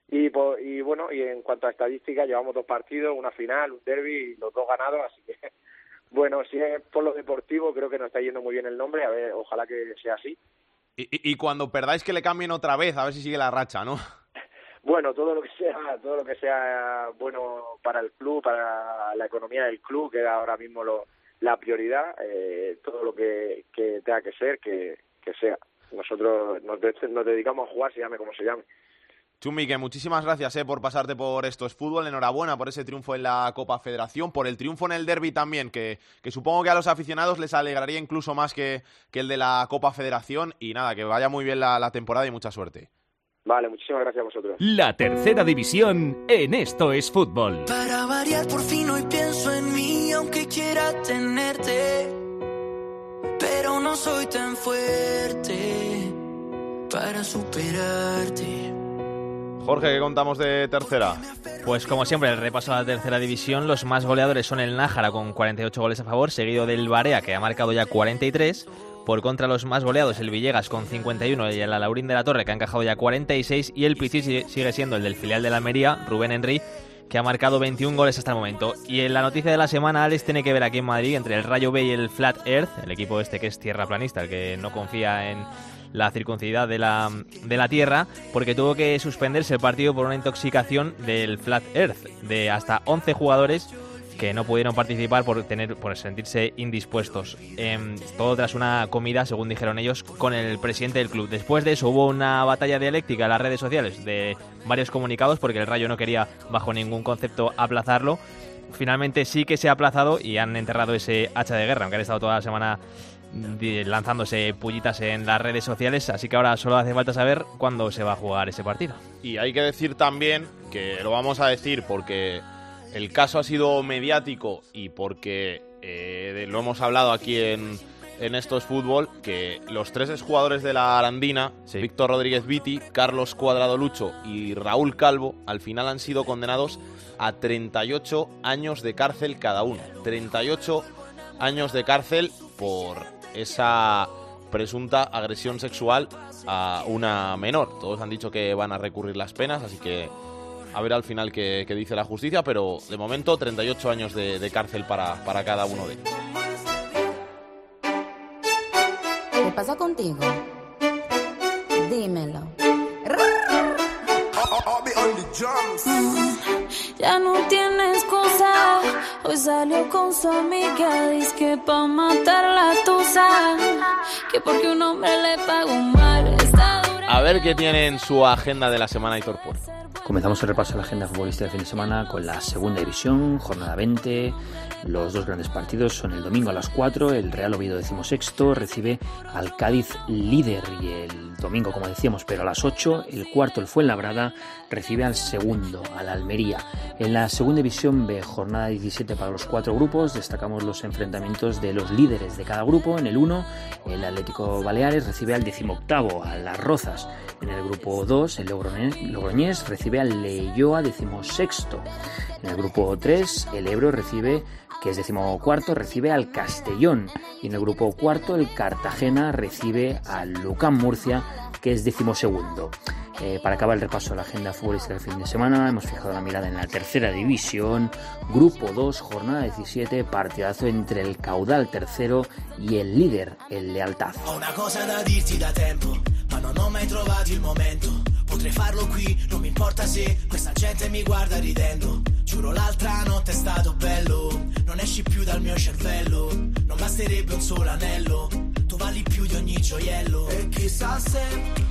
y, po- y bueno, y en cuanto a estadísticas, llevamos dos partidos, una final, un derby y los dos ganados, así que bueno, si es por lo deportivo, creo que nos está yendo muy bien el nombre, a ver, ojalá que sea así. Y, y- y cuando perdáis que le cambien otra vez, a ver si sigue la racha, ¿no? Bueno, todo lo que sea, todo lo que sea bueno para el club, para la economía del club, que ahora mismo lo, la prioridad, eh, todo lo que, que tenga que ser, que, que sea. Nosotros nos, nos dedicamos a jugar, se llame como se llame. Chumi, que muchísimas gracias eh, por pasarte por Esto es Fútbol. Enhorabuena por ese triunfo en la Copa Federación, por el triunfo en el Derby también, que, que supongo que a los aficionados les alegraría incluso más que, que el de la Copa Federación. Y nada, que vaya muy bien la, la temporada y mucha suerte. Vale, muchísimas gracias a vosotros. La tercera división en Esto es Fútbol. Para variar por fin hoy pienso en mí aunque quiera tenerte Pero no soy tan fuerte para superarte Jorge, ¿qué contamos de tercera? Pues como siempre, el repaso a la tercera división, los más goleadores son el Nájara con 48 goles a favor, seguido del Barea que ha marcado ya 43. Por contra, los más goleados, el Villegas con 51 y el Alaurín de la Torre que ha encajado ya 46 y el Pichi sigue- sigue siendo el del filial de la Almería, Rubén Henry, que ha marcado 21 goles hasta el momento. Y en la noticia de la semana, Alex tiene que ver aquí en Madrid entre el Rayo B y el Flat Earth, el equipo este que es tierra planista, el que no confía en la circuncidad de la, de la Tierra, porque tuvo que suspenderse el partido por una intoxicación del Flat Earth de hasta 11 jugadores que no pudieron participar por tener por sentirse indispuestos. Em, todo tras una comida, según dijeron ellos, con el presidente del club. Después de eso hubo una batalla dialéctica en las redes sociales de varios comunicados porque el Rayo no quería bajo ningún concepto aplazarlo. Finalmente sí que se ha aplazado y han enterrado ese hacha de guerra, aunque han estado toda la semana lanzándose pullitas en las redes sociales, así que ahora solo hace falta saber cuándo se va a jugar ese partido. Y hay que decir también, que lo vamos a decir porque el caso ha sido mediático y porque eh, lo hemos hablado aquí en, en Estos Fútbol, que los tres exjugadores de la Arandina, Víctor Rodríguez Viti, Carlos Cuadrado Lucho y Raúl Calvo, al final han sido condenados a 38 años de cárcel cada uno. 38 años de cárcel por esa presunta agresión sexual a una menor. Todos han dicho que van a recurrir las penas, así que a ver al final qué, qué dice la justicia, pero de momento 38 años de, de cárcel para, para cada uno de ellos. ¿Qué pasa contigo? Dímelo. Ya no tiene excusa. Hoy salió con su amiga. Dice que pa' matar la tusa. Que porque un hombre le pagó mal. Está dura. a ver qué tiene en su agenda de la semana Hitor Puerto. Comenzamos el repaso de la agenda futbolística de fin de semana con la segunda división, jornada 20. Los dos grandes partidos son el domingo a las 4, el Real Oviedo decimosexto recibe al Cádiz líder y el domingo, como decíamos, pero a las 8, el cuarto, el Fuenlabrada, recibe al segundo, al Almería. En la segunda división B, jornada 17 para los cuatro grupos, destacamos los enfrentamientos de los líderes de cada grupo. En el 1, el Atlético Baleares recibe al decimoctavo, a las Rozas. En el grupo 2, el Logroñés, recibe al Leyoa decimosexto. En el grupo 3, el Ebro recibe, que es decimocuarto, recibe al Castellón. Y en el grupo cuarto, el Cartagena recibe al Lucán Murcia, que es decimosegundo. Eh, para acabar el repaso de la agenda futbolística del fin de semana, hemos fijado la mirada en la tercera división, grupo 2, jornada 17, partidazo entre el caudal tercero y el líder, el Lealtad. Potrei farlo qui, non mi importa se questa gente mi guarda ridendo. Giuro l'altra notte è stato bello, non esci più dal mio cervello. Non basterebbe un solo anello, tu vali più di ogni gioiello. E chissà se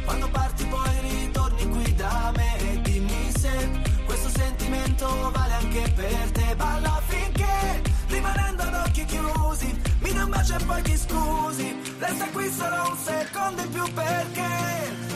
quando parti poi ritorni qui da me e dimmi se questo sentimento vale anche per te. Balla finché rimanendo ad occhi chiusi, mi dai un bacio e poi ti scusi. Resta qui solo un secondo in più perché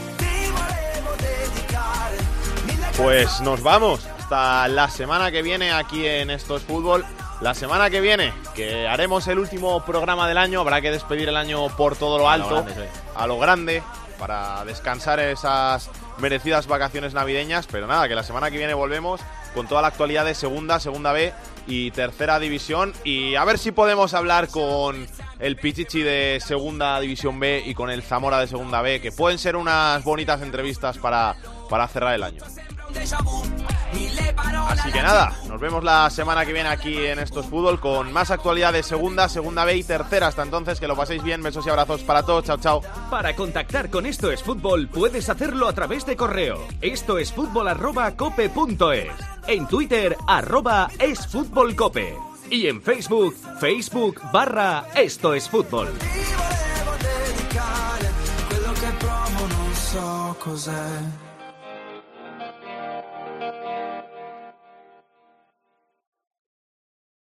Pues nos vamos hasta la semana que viene aquí en Esto es Fútbol. La semana que viene, que haremos el último programa del año, habrá que despedir el año por todo lo A lo alto, grande, sí. a lo grande, para descansar esas merecidas vacaciones navideñas. Pero nada, que la semana que viene volvemos con toda la actualidad de segunda, segunda B y tercera división. Y a ver si podemos hablar con el Pichichi de segunda división B y con el Zamora de segunda B, que pueden ser unas bonitas entrevistas para, para cerrar el año. Así que nada, nos vemos la semana que viene aquí en Estos Fútbol con más actualidad de segunda, segunda B y tercera. Hasta entonces, que lo paséis bien, besos y abrazos para todos. Chao, chao. Para contactar con Esto es Fútbol puedes hacerlo a través de correo. Esto es fútbol arroba cope punto es. En Twitter arroba es fútbol cope. Y en Facebook, Facebook barra Esto es Fútbol. so cos'è